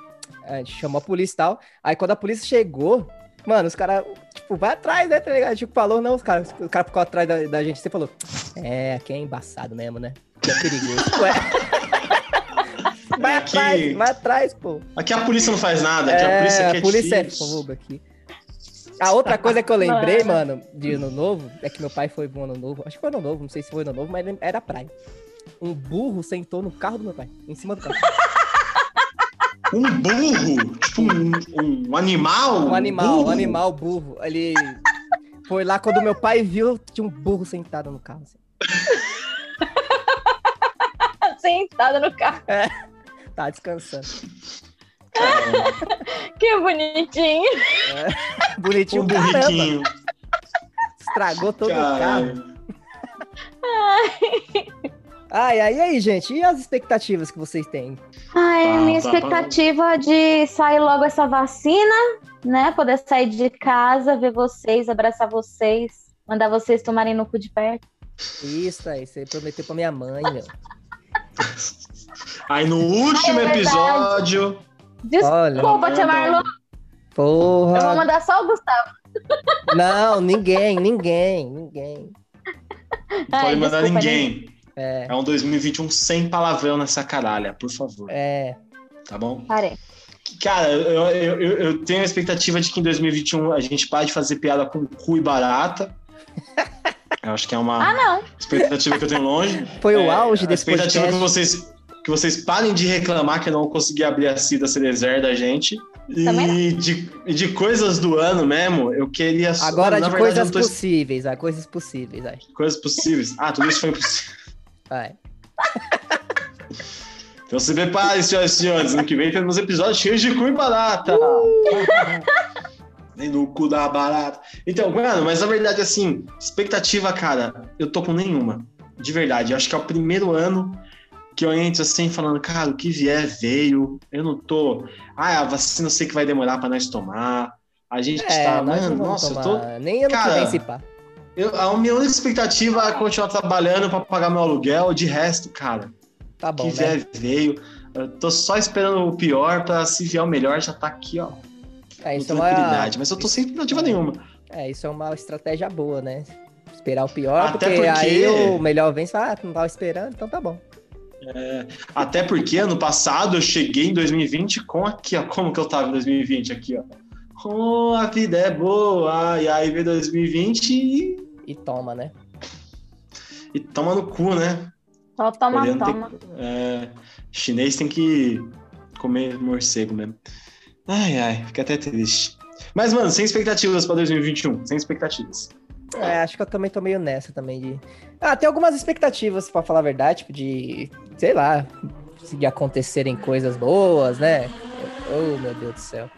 a gente chamou a polícia e tal. Aí quando a polícia chegou, mano, os caras, tipo, vai atrás, né, tá ligado? Tipo, falou, não, os caras, o cara ficou atrás da, da gente. Você falou, é, aqui é embaçado mesmo, né? Aqui é perigoso. Ué. Vai Aqui- atrás, vai atrás, pô. Aqui a polícia não faz nada, aqui a polícia É, aqui é a polícia é fogo aqui. A outra coisa que eu lembrei, Mano. de ano novo, é que meu pai foi pro ano novo. Acho que foi ano novo, não sei se foi ano novo, mas era praia. Um burro sentou no carro do meu pai, em cima do carro. Um burro, tipo um, um animal. Um animal, um burro. animal burro. Ele foi lá quando meu pai viu, tinha um burro sentado no carro. assim. Sentada no carro. Tá descansando. Que bonitinho. Bonitinho Um caramba. burriquinho. Estragou todo o carro. Ai, ai, e aí, gente? E as expectativas que vocês têm? Ai, a Pá, minha pá, pá. expectativa de sair logo essa vacina, né? Poder sair de casa, ver vocês, abraçar vocês, mandar vocês tomarem no cu de perto. Isso aí, você prometeu pra minha mãe, meu. Aí no último É verdade. Olha. Desculpa, tia Marlon. Eu vou Porra. mandar só o Gustavo. Não, ninguém, ninguém, ninguém. Não Ai, pode mandar desculpa, ninguém. É, É um 2021 sem palavrão nessa caralha, por favor. é. Tá bom? Parei. Cara, eu, eu, eu- tenho a expectativa de que em 2021 a gente pare de fazer piada com cu e barata. Eu acho que é uma Ah, não. expectativa que eu tenho longe. Foi o É, auge a desse expectativa podcast. que vocês, que vocês parem de reclamar que eu não consegui abrir a Cida Cerezer da gente. E de, de coisas do ano mesmo, eu queria. Agora na de verdade, coisas tô- possíveis, ah, coisas possíveis, ai. coisas possíveis. Ah, tudo isso foi impossível. Vai. Então se preparem, senhoras e senhores. Ano que vem temos episódios cheios de cu e barata. Nem no cu da barata. Então, mano, mas na verdade, assim, expectativa, cara, eu tô com nenhuma. De verdade. Eu acho que é o primeiro ano que eu entro assim, falando, cara, o que vier veio. Eu não tô. Ah, a vacina eu sei que vai demorar pra nós tomar. A gente É, tá, mano, não nossa, eu tomar. tô. Nem ano Cara, se pá. Eu, a minha única expectativa é continuar trabalhando pra pagar meu aluguel. De resto, cara, Tá o que bom, né? vier veio. Eu tô só esperando o pior pra se vier o melhor, já tá aqui, ó. É, isso é uma. Mas eu tô sem expectativa nenhuma. é, isso é uma estratégia boa, né? Esperar o pior, Até porque, porque- aí o melhor vem e fala, ah, não tava esperando, então tá bom. É, até porque ano passado eu cheguei em 2020 com aqui, ó. Como que eu tava em 2020 aqui, ó? Oh, a vida é boa. E aí veio 2020 e, E toma, né? e toma no cu, né? Só toma, Coreano tem- toma. É, chinês tem que comer morcego mesmo. Ai, ai, fica até triste. Mas, mano, sem expectativas pra 2021. Sem expectativas. É, acho que eu também tô meio nessa também de. Ah, tem algumas expectativas, pra falar a verdade, tipo, de, sei lá, de acontecerem coisas boas, né? Oh, meu Deus do céu.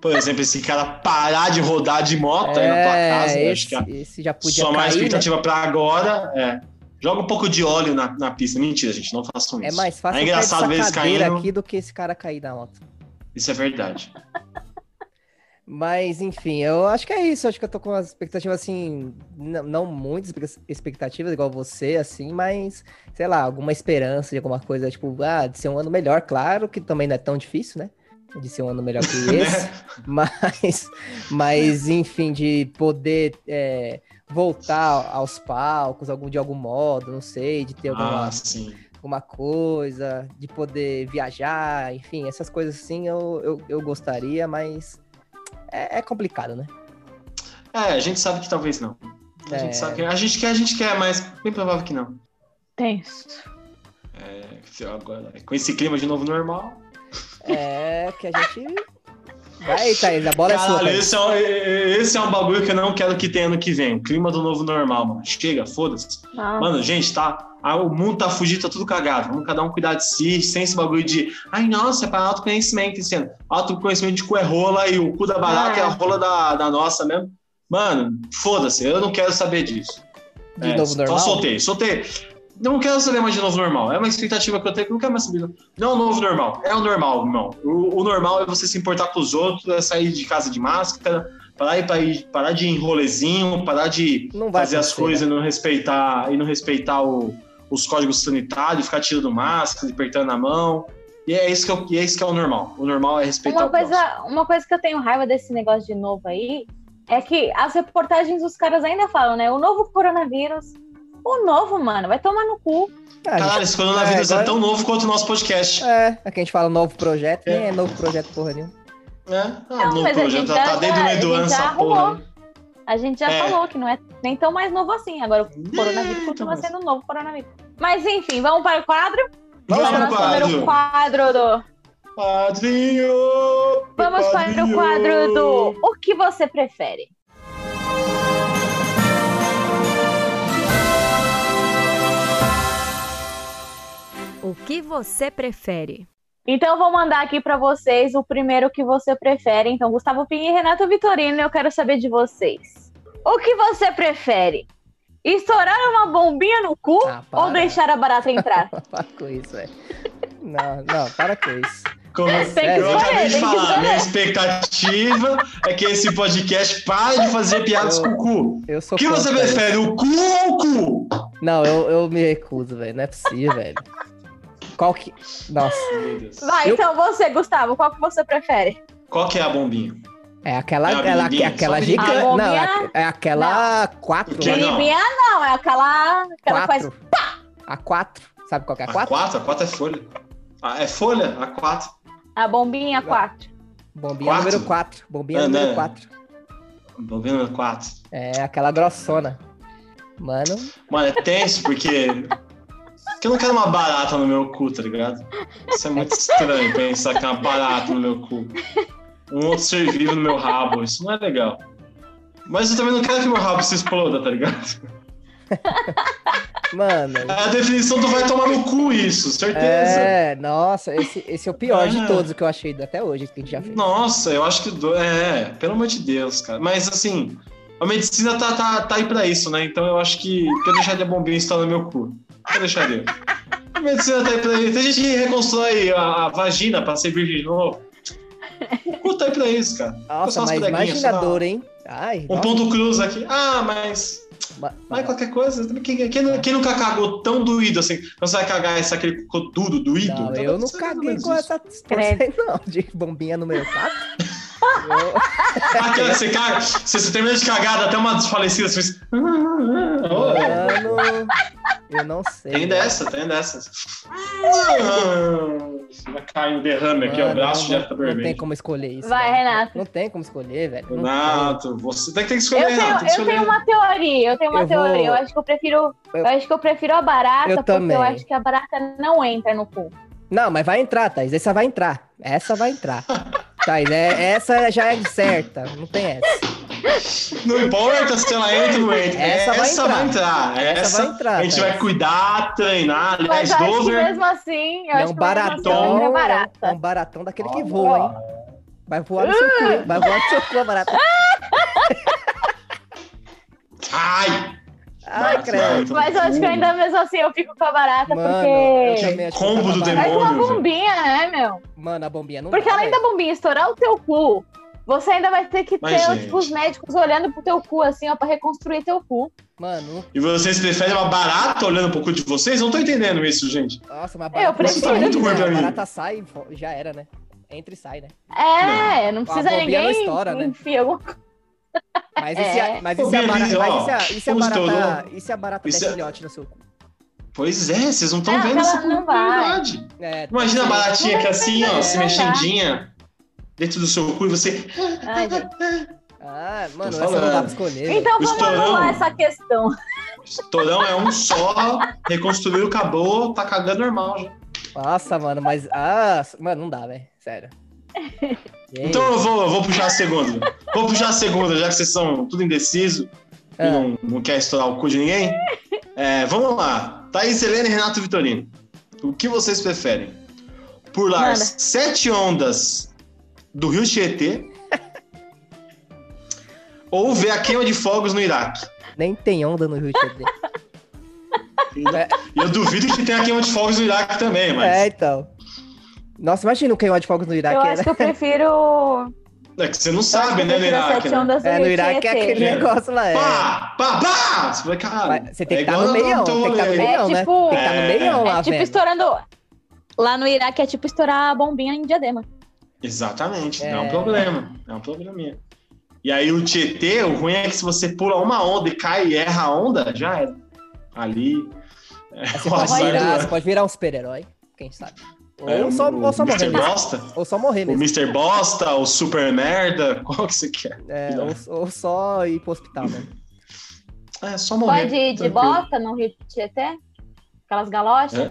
Por exemplo, esse cara parar de rodar de moto aí na tua casa. eu acho esse, que esse já podia sua mais né? expectativa pra agora é. Joga um pouco de óleo na, na pista. Mentira, gente, não façam isso. É mais fácil É engraçado ver eles caindo. aqui do que esse cara cair da moto. Isso é verdade. Mas, enfim, eu acho que é isso. Acho que eu tô com umas expectativas, assim, n- não muitas expec- expectativas, igual você, assim, mas, sei lá, alguma esperança de alguma coisa, tipo, ah, de ser um ano melhor, claro, que também não é tão difícil, né? De ser um ano melhor que esse. mas, mas, enfim, de poder é, voltar aos palcos algum, de algum modo, não sei, de ter alguma, Ah, sim. alguma coisa, de poder viajar, enfim, essas coisas assim eu, eu, eu gostaria, mas é, é complicado, né? É, a gente sabe que talvez não. A É. gente sabe que a gente quer, a gente quer, mas bem provável que não. Tenso. É, agora, com esse clima de novo normal. É que a gente. Vai, Thaís, a bola é sua. Caralho, Thaís. esse é, um, esse é um bagulho que eu não quero que tenha ano que vem. Clima do novo normal, mano. Chega, foda-se. Mano, gente, tá. Ah, O mundo tá fugindo, tá tudo cagado. Vamos cada um cuidar de si, sem esse bagulho de. Ai, nossa, é pra autoconhecimento esse ano. Autoconhecimento de cu é rola e o cu da barata é, É. a rola da, da nossa mesmo. Mano, foda-se, eu não quero saber disso. De É, novo normal. Só soltei, soltei. Não quero saber mais de novo normal. É uma expectativa que eu tenho que eu não quero mais saber. Não é o novo normal. É o normal, irmão. O, o normal é você se importar com os outros, é sair de casa de máscara, parar, ir- parar de ir em rolezinho, parar de fazer as acontecer, coisas né? e não respeitar, e não respeitar o- os códigos sanitários, ficar tirando máscara, apertando a mão. E é isso que, eu, é, isso que é o normal. O normal é respeitar Uma coisa, uma coisa que eu tenho raiva desse negócio de novo aí é que as reportagens os caras ainda falam, né? O novo coronavírus. O novo, mano, vai tomar no cu. Ah, gente, Caralho, esse coronavírus é, agora- tão novo quanto o nosso podcast. É, aqui a gente fala novo projeto, nem É. é novo projeto porra nenhuma. É, ah, Não, novo mas a projeto gente já já- tá desde o já- meio do a ano gente já essa porra. arrumou. aí. A gente já É. falou que não é nem tão mais novo assim. Agora o coronavírus É, continua então. sendo o novo coronavírus. Mas enfim, vamos para o quadro? Vamos para o nosso primeiro quadro. quadro do. Padrinho! Vamos para o padrinho. quadro do O que você prefere? O que você prefere? Então eu vou mandar aqui para vocês o primeiro que você prefere. Então, Gustavo Pinho e Renato Vitorino, eu quero saber de vocês. O que você prefere? Estourar uma bombinha no cu Ah, ou deixar a barata entrar? Para com isso, velho. Não, não, para com isso. Como Tem que eu acabei de falar, minha expectativa é que esse podcast pare de fazer piadas Eu- com o cu. Eu sou O que você contra prefere, o cu ou o cu? Não, eu, eu me recuso, velho. Não é possível, velho. Qual que. Nossa, Meu Deus. Vai, Eu- então você, Gustavo, qual que você prefere? Qual que é a bombinha? É aquela. É a aquela, gigante. Não, A é, bombinha- é aquela 4. Que não? Biribinha não, é aquela, aquela que faz... Quatro. A 4. Sabe qual que é a A 4? 4? A 4 é folha. Ah, é folha? A 4. A bombinha 4. Bombinha Quatro? número 4. Bombinha É, número né? 4. Tô vendo 4. É aquela grossona. Mano, Mano, é tenso porque. Porque eu não quero uma barata no meu cu, tá ligado? Isso é muito estranho pensar que é uma barata no meu cu. Um outro ser vivo no meu rabo. Isso não é legal. Mas eu também não quero que meu rabo se exploda, tá ligado? mano. É a definição do vai tomar no cu, isso, certeza. É, nossa, esse, esse é o pior de Ah. todos que eu achei até hoje que a gente já fez. Nossa, eu acho que. do- É, pelo amor de Deus, cara. Mas assim, a medicina tá, tá, tá aí pra isso, né? Então eu acho que, que eu deixaria a bombinha instalar no meu cu. Eu deixaria. A medicina tá aí pra isso. Tem gente que reconstrói a, a vagina pra ser virgem de novo. O cu tá aí pra isso, cara. Nossa, mas imagina dor, hein? Ai, Um nossa, ponto cruz aqui. Ah, mas. ma- Mas qualquer coisa. Quem, quem, quem nunca cagou tão doído assim? Você vai cagar esse aquele cocô duro, doído? Não, Então, eu não caguei com isso. essa aí, não, de bombinha número 4. Você caga, você, você termina de cagar, dá até uma desfalecida, você fez. Mano, Eu não sei. Tem dessa, tem dessas. Vai cair um derrame aqui, ó, o Mano, braço não, já tá não tem vermelho. como escolher isso. Vai, velho. Renato. Não tem como escolher, velho. Não Renato, você tem que, tem que Eu escolher, Renato. tenho, Tem que eu escolher. tenho uma teoria, eu tenho uma Eu vou- teoria. Eu acho que eu prefiro. Eu... Eu- acho que eu prefiro a barata, Eu porque também. eu acho que a barata não entra no cu. Não, mas vai entrar, Thaís. Essa vai entrar. Essa vai entrar. Thaís, é, essa já é certa. Não tem essa. Não importa se ela entra ou não entra. Essa vai vai entrar. Essa Essa, vai entrar, a gente Thaís. vai cuidar, treinar. Aliás, Mas acho que Dover. mesmo assim, eu É acho um que mesmo assim baratão. entra É barata. um baratão daquele que voa, hein? Vai voar no seu cu. Vai voar no seu cu, barata. Ai! Ai, Vai, credo. Mas eu acho que ainda mesmo assim eu fico com a barata, Mano, eu porque. Combo eu do barata. Uma demônio, velho. bombinha, né, meu? Mano, a bombinha não Porque dá, além da velho. bombinha estourar o teu cu, você ainda vai ter que Mas, ter tipo, os médicos olhando pro teu cu, assim, ó, pra reconstruir teu cu. Mano, E vocês preferem uma barata olhando pro cu de vocês? Não tô entendendo isso, gente. nossa, uma Eu barata. prefiro. sai, muito né? ruim pra A mim. barata sai e já era, né? Entra e sai, né? É, não, precisa A bombinha não ninguém estoura, né? enfia alguma Mas e É. se a, mas e Ô, se a barata, mas e se a, barata, e se a barata der é- filhote no seu cu? Pois é, vocês não estão vendo essa possibilidade. É, Imagina a tá- baratinha que é assim, ó, É. se mexendinha dentro do seu cu e você. Ai. Ah, mano, essa não dá pra escolher. Então vamos estourão. anular essa questão. Estourão é um só, reconstruiu, acabou, tá cagando normal já. Nossa, mano, mas. Ah, mano, não dá, velho. Sério. Aí? Então eu vou, eu vou puxar a segunda. Vou puxar a segunda, já que vocês são tudo indeciso e Ah. não, não quer estourar o cu de ninguém. É, vamos lá. Thaís Helena e Renato Vitorino. O que vocês preferem? Pular Manda. sete ondas do Rio Tietê ou ver a queima de fogos no Iraque? Nem tem onda no Rio de Janeiro. E eu duvido que tenha queima de fogos no Iraque também, mas É, então. Nossa, imagina o queimar de fogos no Iraque. Eu né? acho que eu prefiro. é que você não sabe, né, no Iraque, né? É, no Iraque é aquele É. negócio lá. É. Pá, pá, pá! Você vai, cara, você tem que é estar no igual meião, teu tem que estar no rolê. meião, né? tipo- Tem que estar no É. meião lá, É tipo estourando. Lá no Iraque é tipo estourar a bombinha em diadema. Exatamente, É. é um problema. É um probleminha. E aí o Tietê, o ruim é que se você pula uma onda e cai e erra a onda, já era. Ali. É, Você pode, virar, você pode virar um super-herói, quem sabe. Ou, é, só, o ou só morrer Mr. Bosta, Ou só morrer o mesmo. Mr. Bosta, o Super Merda, qual que você quer? É, ou, ou só ir pro hospital mesmo. É, só morrer. Pode ir de tranquilo. bota no Rio Tietê? Aquelas galochas? É.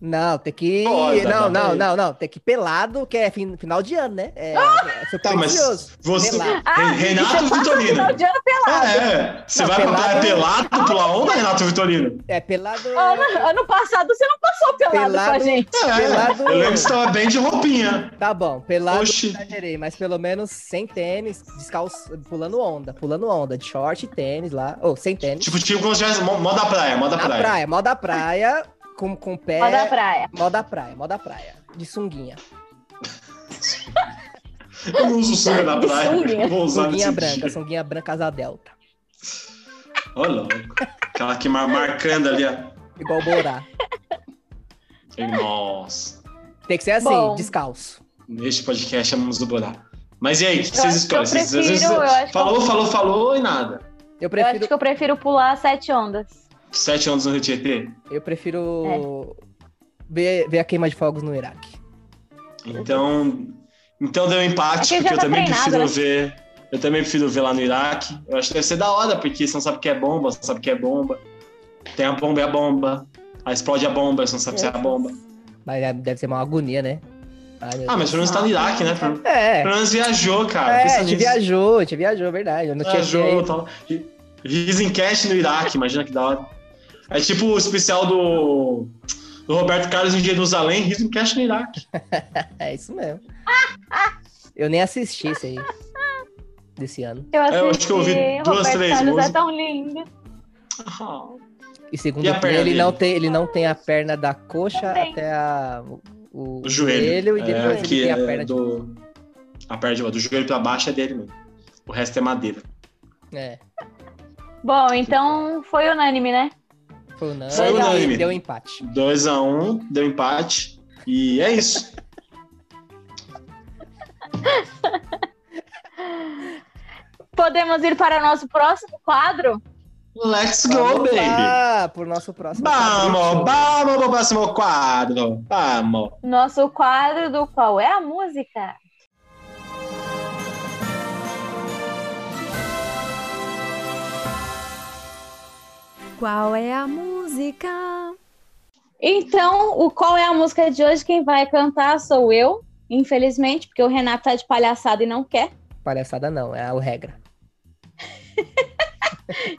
Não, tem que. Pode, dá não, não, ir. não, não. Tem que ir pelado, que é fin- final de ano, né? É, é Tá, mas você. Pelado. Ah, Re- Renato Vitorino. final de ano pelado. É, você Não, vai pra praia pelado- pelado pular onda, Renato Vitorino? É pelado. Ano, ano passado você não passou pelado, com a Pelado- gente. É, Pelado- eu lembro que você tava bem de roupinha. Tá bom, pelado Oxi. eu exagerei, mas pelo menos sem tênis, descalço, pulando onda, pulando onda, de short e tênis lá, ou sem tênis. Tipo, tipo como se tivesse mo- moda praia, moda praia. praia, moda praia, com, com pé. Ó da praia. Moda praia, moda praia. De sunguinha. Eu não uso sunga na praia. sunguinha. Vou usar Sunguinha branca, dia. sunguinha branca asa delta. Louco. Aquela que mar marcando ali, ó. Igual o Borá. Nossa. Tem que ser assim, Bom. descalço. Neste podcast chamamos do Borá. Mas e aí, o que Eu vocês eu escolhem? Vocês, prefiro- eu falou, eu- falou, falou e nada. Eu Eu prefiro. acho que eu prefiro pular sete ondas. Sete anos no Rio Tietê. Eu prefiro É. ver, ver a queima de fogos no Iraque. Então, então deu empate, É que porque já eu tá também treinado, prefiro né? ver. Eu também prefiro ver lá no Iraque. Eu acho que deve ser da hora, porque você não sabe o que é bomba, você não sabe o que é bomba. Tem a bomba e a bomba. Aí explode a bomba, você não sabe se é a bomba. Mas é- deve ser uma agonia, né? Ai, Ah, mas pelo menos tá no Iraque, né? É. pelo menos viajou, cara. É, Pensa a gente nisso. viajou, a gente viajou, é verdade. Eu não tinha Viajou, tal. Risencast no Iraque, imagina que da hora. É tipo o especial do, do Roberto Carlos em Jerusalém, Risencast no Iraque. É isso mesmo. Eu nem assisti isso aí. Desse ano. Eu assisti, É, eu acho que eu ouvi duas, Roberto três Carlos músicas. é tão lindo. E segundo E a ele, perna ele dele? não, tem, ele não tem a perna da coxa até a, o, O joelho. e depois é, ele que tem a é perna de... do, a perna de, do joelho pra baixo é dele mesmo. O resto é madeira. É, Bom, então foi unânime, né? Foi unânime. Foi unânime. Deu empate. 2x1, um, deu empate. E é isso. Podemos ir para o nosso próximo quadro? Let's go, Vamos baby. lá pro nosso próximo Vamos, vamos pro próximo quadro. Vamos. Nosso quadro do Qual é a Música? Qual é a música? Então, o Qual é a Música de hoje? Quem vai cantar sou eu, infelizmente, porque o Renato tá de palhaçada e não quer. Palhaçada não, é a regra.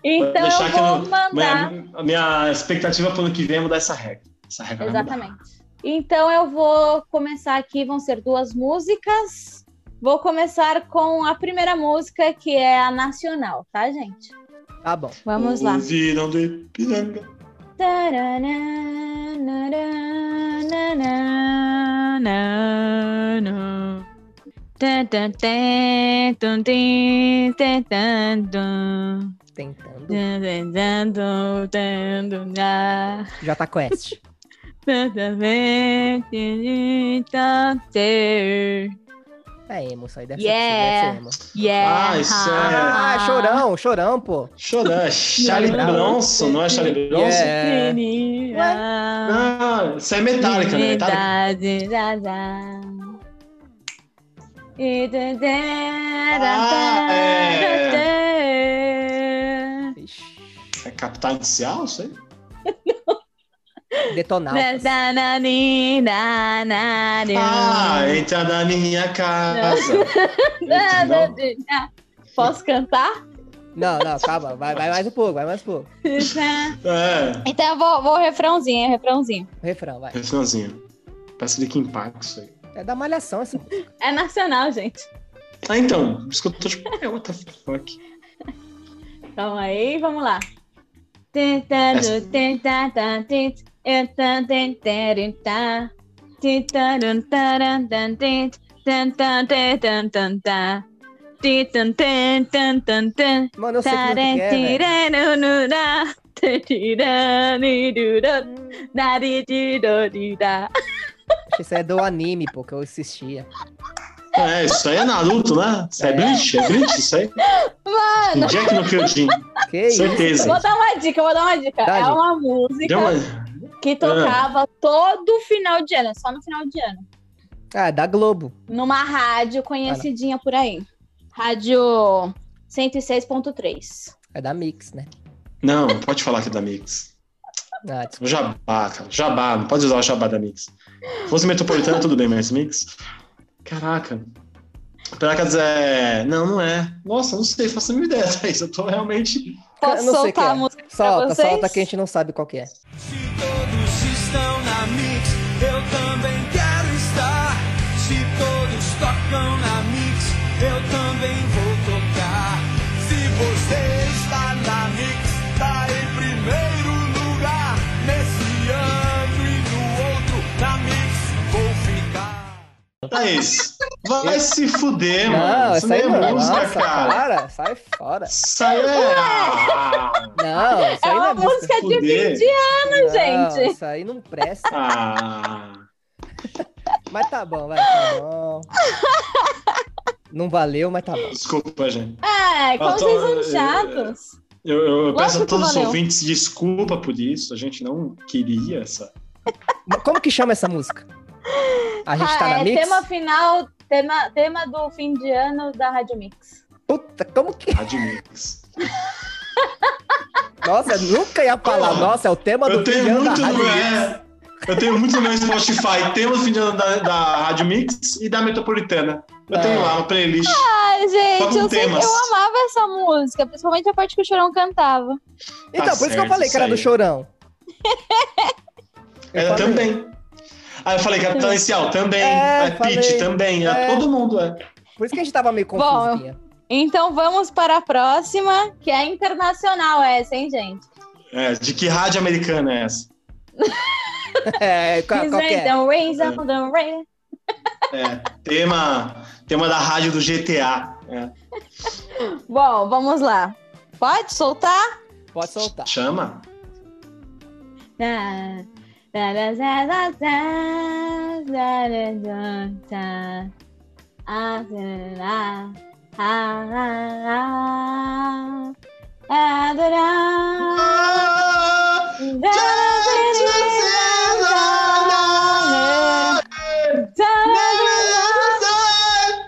Então eu vou mandar. Minha, a minha expectativa pro ano que vem é mudar essa regra. Essa regra vai mudar. Exatamente. Então eu vou começar aqui, vão ser duas músicas. Vou começar com a primeira música, que é a nacional, tá, gente? Tá bom. Vamos lá. Ouviram do Ipiranga. Tentando. Jota Quest. É emo, isso aí deve, Yeah. ser, deve ser emo. Yeah. Ah, isso é- Ah, chorão, chorão, pô. Chorão. É Charlie. Bronson, não é Charlie Bronson? Yeah. Ah, isso é metálica, né? Metallica. Ixi, é capital inicial, isso aí? Detonautas. Ah, entra na minha casa. Posso cantar? Não, não, calma. Vai, vai mais um pouco, vai mais um pouco. É, Então eu vou, vou refrãozinho, refrãozinho. Refrão, vai. refrãozinho. Parece Linkin Park isso aí. É da malhação essa música. É nacional, gente. Ah, então, por isso que eu tô tipo, é, what the fuck? Calma aí, vamos lá. Tentando tentar, tent- eu tentando, tá. Tentando, taran, tan, tent- tan, tan, tan, tan, tan. Titan, tan, tan, tan, tan. Mano, eu sei que música que é, velho. Isso é do anime, pô, que eu assistia. É, isso aí é Naruto, né? Isso é, É. Bleach? É Bleach isso aí? Mano, Jack no Kyojin. Que isso? Certeza. vou dar uma dica, vou dar uma dica. Dá é dica. uma música uma... que tocava todo final de ano, só no final de ano. Ah, é da Globo. numa rádio conhecidinha por aí. Rádio 106.3. É da Mix, né? Não, pode falar que é da Mix. Ah, desculpa. Jabá, cara. Jabá, não pode usar o Jabá da Mix. Se fosse metropolitana, tudo bem, mas Mix. Caraca. Placas é. Não, não é. Nossa, não sei, faço a minha ideia, Thaís. Eu tô realmente. Posso Eu não sei soltar é. a música pra Solta, vocês? solta que a gente não sabe qual que é. Se Thaís, vai se fuder, Não, mano. Isso essa aí nem não. é música, Nossa, cara. para, sai fora. É. Ah, Não, isso É não uma é música. de fuder. fim de ano, Não, gente. Isso aí não presta. ah. Mas tá bom, vai, tá bom. Não valeu, mas tá bom. Desculpa, gente. É, como Eu tô- vocês são chatos. Eu, eu- eu peço a todos os ouvintes desculpa por isso. A gente não queria essa. Como que chama essa música? A gente tá Ah, na é Mix? tema final, tema, tema do fim de ano da Rádio Mix. Puta, como que. Rádio Mix. Nossa, nunca ia falar. Nossa, é o tema do Eu tenho da muito Rádio no Mix. é, Eu tenho muito no meu Spotify. Temos o fim de ano da, da Rádio Mix e da Metropolitana. Eu É. tenho lá uma playlist. Ai, gente, eu, sei, eu amava essa música, principalmente a parte que o Chorão cantava. Então, Tá por isso que eu falei que era do. Chorão. Ela falei. também. Aí eu falei Capital Inicial também. É, É. Pitch também. É, todo mundo é. Por isso que a gente tava meio Bom, confusinha. Então vamos para a próxima, que é internacional essa, hein, gente? É, De que rádio americana é essa? É, qual, qual é? Então. É, tema, tema da rádio do GTA. É. Bom, vamos lá. Pode soltar? Pode soltar. Chama? Da da da da da da da da da. Ah da da ah ah ah da da. Da da da da da.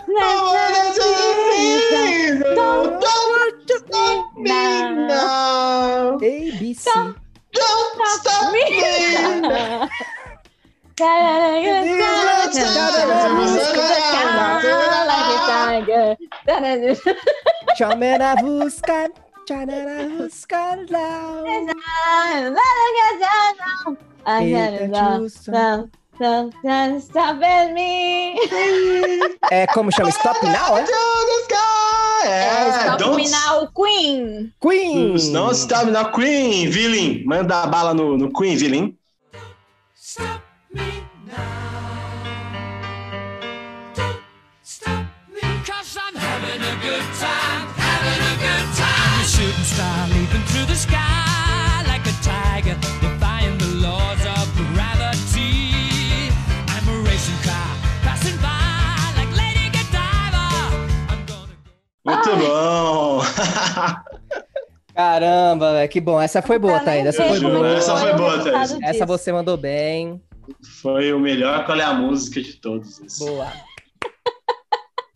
No. A, B, C. Stop Don't stop me! Yo me la buscan, yo me la buscan now. Stop at me! É como chama? Stop now, é? É, Stop don't Me Now Queen. Queen! Não stop now, Queen, villain. Manda a bala no, no Queen, villain. Stop me now. Don't stop me. Cause I'm having a good time, having a good time. I'm a shooting star Muito bom. Caramba, velho, que bom. Essa foi boa, Tá Thaís. Essa foi boa. essa foi boa, Thaís. Essa você mandou bem. Foi o melhor qual é a música de todos. esses. Boa.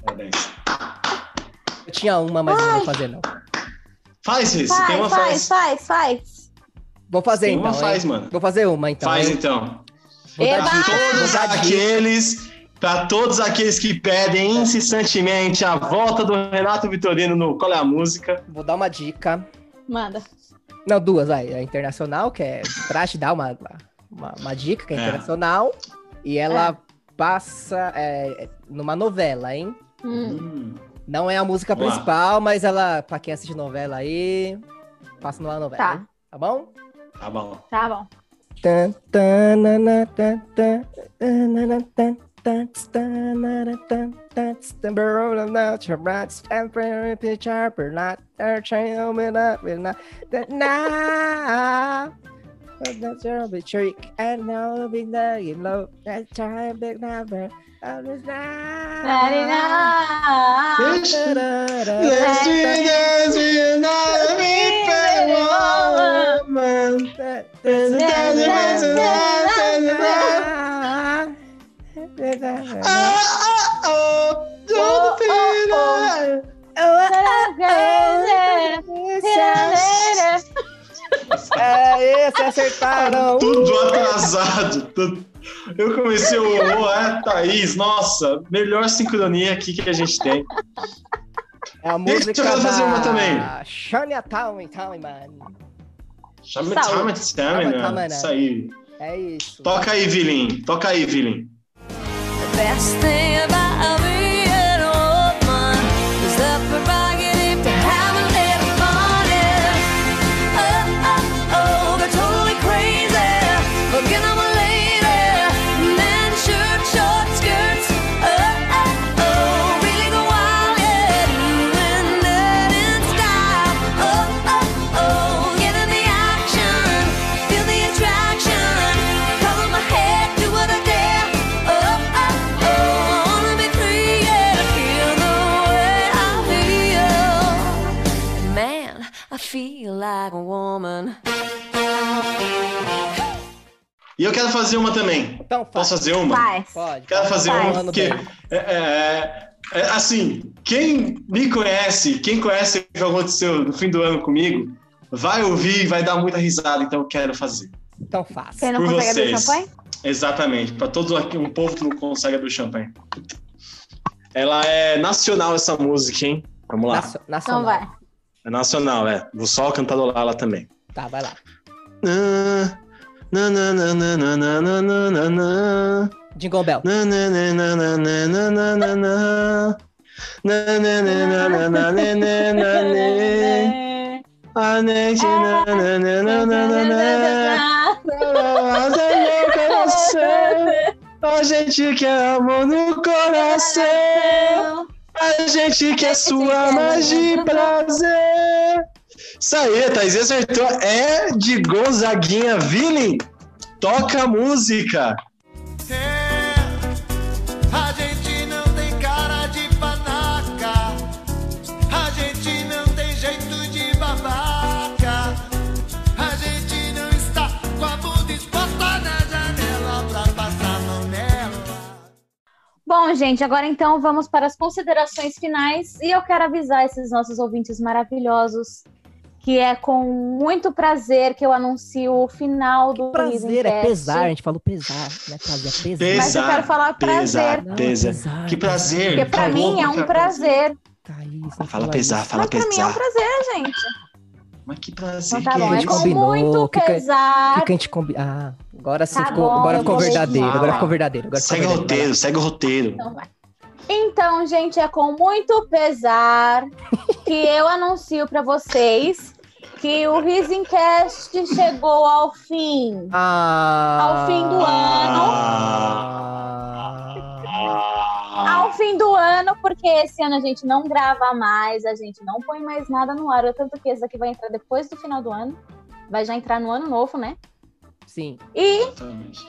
Parabéns. Eu tinha uma, mas não vou fazer, não. Faz isso, tem Faz, uma faz, faz. faz, faz. Vou fazer Tem então. uma faz, hein? mano. Vou fazer uma então. Faz hein? então. Vou dar Eba! Vou Todos dar dica. aqueles, para todos aqueles que pedem incessantemente a volta do Renato Vitorino no Qual é a Música? Vou dar uma dica. Manda. Não, duas, vai. A internacional, que é pra te dar uma, uma, uma dica, que é, É. internacional. E ela passa é, numa novela, hein? Hum. Hum, Não é a música Vamos lá. principal, mas ela, pra quem assiste novela aí, passa numa novela. Tá. hein? Tá bom? tá bom. Tá bom. Tan, tan, na, na, tan, tan, tan, na, na, tan, That's the world of natural rights. Every picture, but not a trail, but not, but not that now. But that's your big trick, and now be know. you know. That time, big number. That is now. Let's do this. Aê, vocês acertaram! Tudo atrasado. tudo. Eu comecei o oh, é, Thaís, nossa, melhor sincronia aqui que a gente tem. É a Deixa eu música fazer uma também. Shania Twain, Twain, mano. Chama Stamina. Stamina. Isso aí. É isso. Toca aí, Vilim. Toca aí, Vilim. Best thing about like a woman. E eu quero fazer uma também. Então faz. Posso fazer uma? Faz. Pode. Quero fazer Faz. uma porque, bem. é, é, é, assim, quem me conhece, quem conhece o que aconteceu no fim do ano comigo, vai ouvir e vai dar muita risada, então eu quero fazer. Então faz. Quem não Por consegue abrir vocês. champanhe? Exatamente, para todo aqui- um povo que não consegue abrir o champanhe. Ela é nacional essa música, hein? Vamos lá. Nacio- Nacional. Então vai. É nacional, é. Vou só cantando lá também. Tá, vai lá. Jingle Bell. A gente quer amor no coração. A gente quer sua magia e prazer. Isso aí, Thaís acertou. É de Gonzaguinha Villain. Toca a música. Bom, gente, agora então vamos para as considerações finais. E eu quero avisar esses nossos ouvintes maravilhosos que é com muito prazer que eu anuncio o final do Prazer, é pesar, a gente falou pesar, né? Prazer, é pesar. Mas eu quero falar prazer. Não, Pesar. pesar, Que prazer. Porque pra Tá mim louco, é um prazer. Thaís, não Fala fala pesar, isso. fala Mas pra mim é um pesar. prazer, gente. Mas que prazer Então tá que bom, é é gente combinou, muito que pesar. O que, que a gente combina? Ah, agora sim Tá ficou. bom, agora ficou verdadeiro. Agora ficou verdadeiro. Agora ficou Segue o verdadeiro. roteiro, segue o roteiro. Então vai. Então, gente, é com muito pesar que eu anuncio pra vocês que o Risencast chegou ao fim. Ah, Ao fim do ano. Ah, Ao fim do ano, porque esse ano a gente não grava mais, a gente não põe mais nada no ar. Tanto que esse daqui vai entrar depois do final do ano. Vai já entrar no ano novo, né? sim. E Exatamente.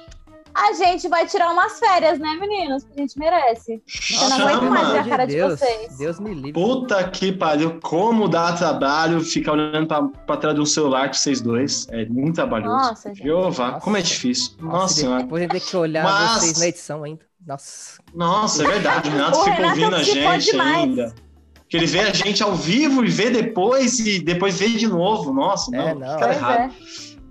a gente vai tirar umas férias, né, meninos? Que a gente merece. Eu não Nossa, aguento mais ver a cara de Deus, vocês. Deus me livre. Puta que pariu, como dá trabalho ficar olhando pra, pra trás de um celular com vocês dois. É muito trabalhoso. Nossa, gente. Jeová, Nossa. como é difícil. Nossa, Nossa, senhora. depois eu tenho que olhar Mas- vocês na edição ainda. Nossa. Nossa, é verdade. O Renato O fica Renato ouvindo a gente ainda. Que ele vê a gente ao vivo e vê depois e depois vê de novo. Nossa, É, não, não. fica Pois errado. é.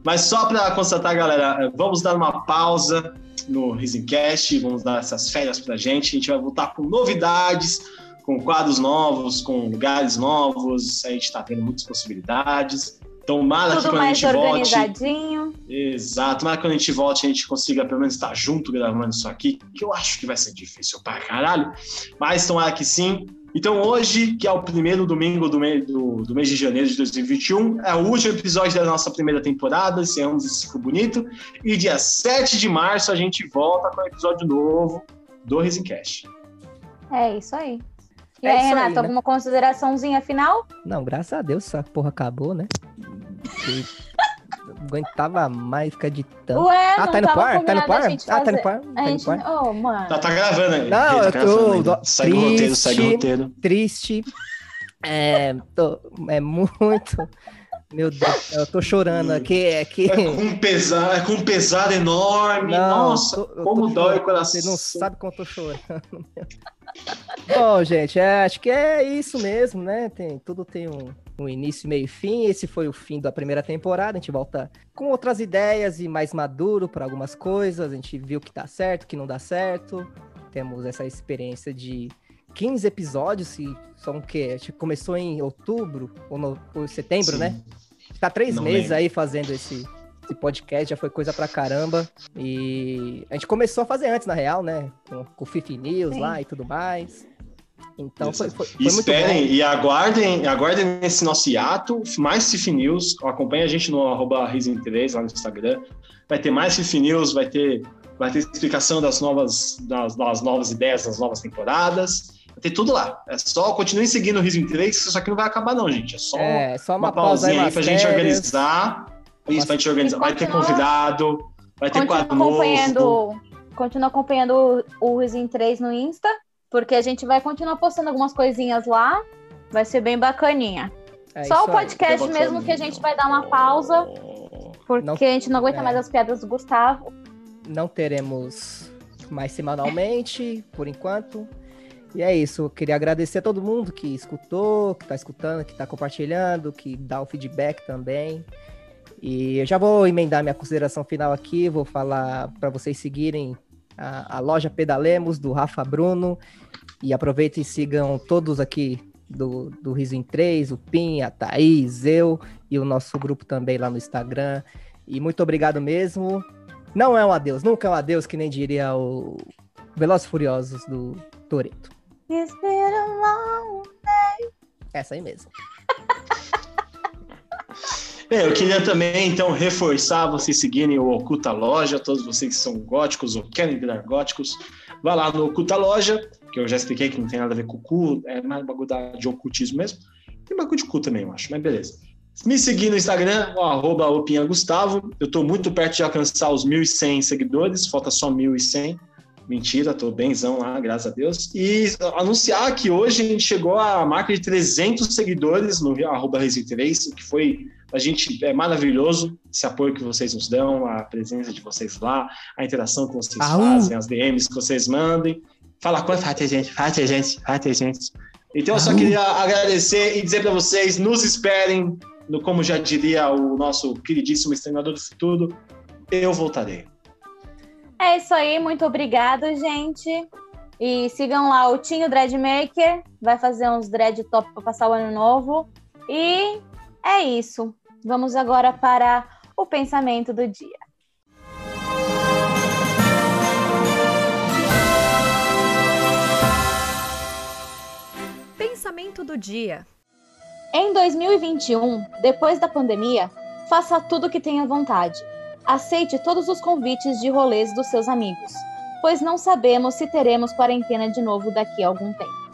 Mas só para constatar, galera, vamos dar uma pausa no Risencast, vamos dar essas férias pra gente. A gente vai voltar com novidades, com quadros novos, com lugares novos. A gente tá tendo muitas possibilidades. Então, mara que Tudo quando a gente volte. organizadinho. Exato, mas quando a gente volte, a gente consiga pelo menos estar junto gravando isso aqui, que eu acho que vai ser difícil pra caralho. Mas tomara que sim. Então, hoje, que é o primeiro domingo do mês, do, do mês de janeiro de 2021, é o último episódio da nossa primeira temporada, encerramos esse ciclo bonito. E dia 7 de março a gente volta com um episódio novo do Risencast. É isso aí. E É aí, isso aí, Renato, né? alguma consideraçãozinha final? Não, graças a Deus essa porra acabou, né? Não aguentava mais ficar editando. Ué, ah, tá indo tava pro ar? Tá indo combinado pro a ar? gente Ah, tá indo fazer. pro ar? A Tá indo gente... pro ar? Oh, mano. Tá, tá gravando aí. Não, Tá eu tô Segue o roteiro, segue o triste. roteiro. Triste. É, tô- é muito. Meu Deus, eu tô chorando aqui. É que. É com um pesar, é com um pesar enorme. Não, Nossa, tô- como dói chorando, o coração. Você não sabe como eu tô chorando. Bom, gente, é, acho que é isso mesmo, né? Tem, tudo tem um, um início, meio e fim. Esse foi o fim da primeira temporada. A gente volta com outras ideias e mais maduro para algumas coisas. A gente viu que dá certo, que não dá certo. Temos essa experiência de 15 episódios, e são o quê? A gente começou em outubro ou, no, ou setembro, Sim. né? Tá três Não meses lembro. aí fazendo esse, esse podcast, já foi coisa pra caramba. E a gente começou a fazer antes, na real, né? Com, com o Fifi News Sim. lá e tudo mais. Então foi, foi, foi muito esperem bom. e aguardem, aguardem esse nosso hiato, mais Fifi News. Acompanhe a gente no arroba Risin3 lá no Instagram. Vai ter mais Fifi News, vai ter, vai ter explicação das novas, das, das novas ideias, das novas temporadas. Vai ter tudo lá. É só continue seguindo o Risin3, que isso aqui não vai acabar, não, gente. É só É, só uma, uma pausa aí, pausinha aí umas pra gente férias. organizar. Isso, pra gente organizar. Vai ter convidado, vai ter quadro novo. continua acompanhando o, Resin 3 no Insta, porque a gente vai continuar postando algumas coisinhas lá. Vai ser bem bacaninha. É Só o aí. podcast Bacana. mesmo que a gente vai dar uma pausa, porque Não- a gente não aguenta é. mais as piadas do Gustavo. Não teremos mais semanalmente, por enquanto. E é isso, eu queria agradecer a todo mundo que escutou, que tá escutando, que tá compartilhando, que dá o feedback também. E eu já vou emendar minha consideração final aqui, vou falar para vocês seguirem a, a loja Pedalemos do Rafa Bruno e aproveitem e sigam todos aqui do, do Riso em 3, o Pim, a Thaís, eu e o nosso grupo também lá no Instagram. E muito obrigado mesmo. Não é um adeus, nunca é um adeus, que nem diria o Velozes Furiosos do Toreto. Essa aí mesmo. Bem, eu queria também, então, reforçar vocês seguirem o Oculta Loja, todos vocês que são góticos ou querem virar góticos, vá lá no Oculta Loja, que eu já expliquei que não tem nada a ver com o cu, é mais um bagulho de ocultismo mesmo. Tem bagulho de cu também, eu acho, mas beleza. Me seguir no Instagram, o arroba Opinha Gustavo. Eu tô muito perto de alcançar os 1.100 seguidores, falta só 1.100. Mentira, tô benzão lá, graças a Deus. E anunciar que hoje a gente chegou à marca de 300 seguidores no arroba Resi3, o que foi a gente é maravilhoso esse apoio que vocês nos dão, a presença de vocês lá, a interação que vocês fazem, as DMs que vocês mandem. Fala quanto, fala ter gente, fala ter gente, fala gente. Então eu só queria agradecer e dizer para vocês, nos esperem no, como já diria o nosso queridíssimo Exterminador do Futuro, eu voltarei. É isso aí, muito obrigado, gente. E sigam lá o Tinho Dreadmaker, vai fazer uns dread top para passar o ano novo. E é isso. Vamos agora para o pensamento do dia. Pensamento do dia. Em 2021, depois da pandemia, faça tudo o que tenha vontade. Aceite todos os convites de rolês dos seus amigos, pois não sabemos se teremos quarentena de novo daqui a algum tempo.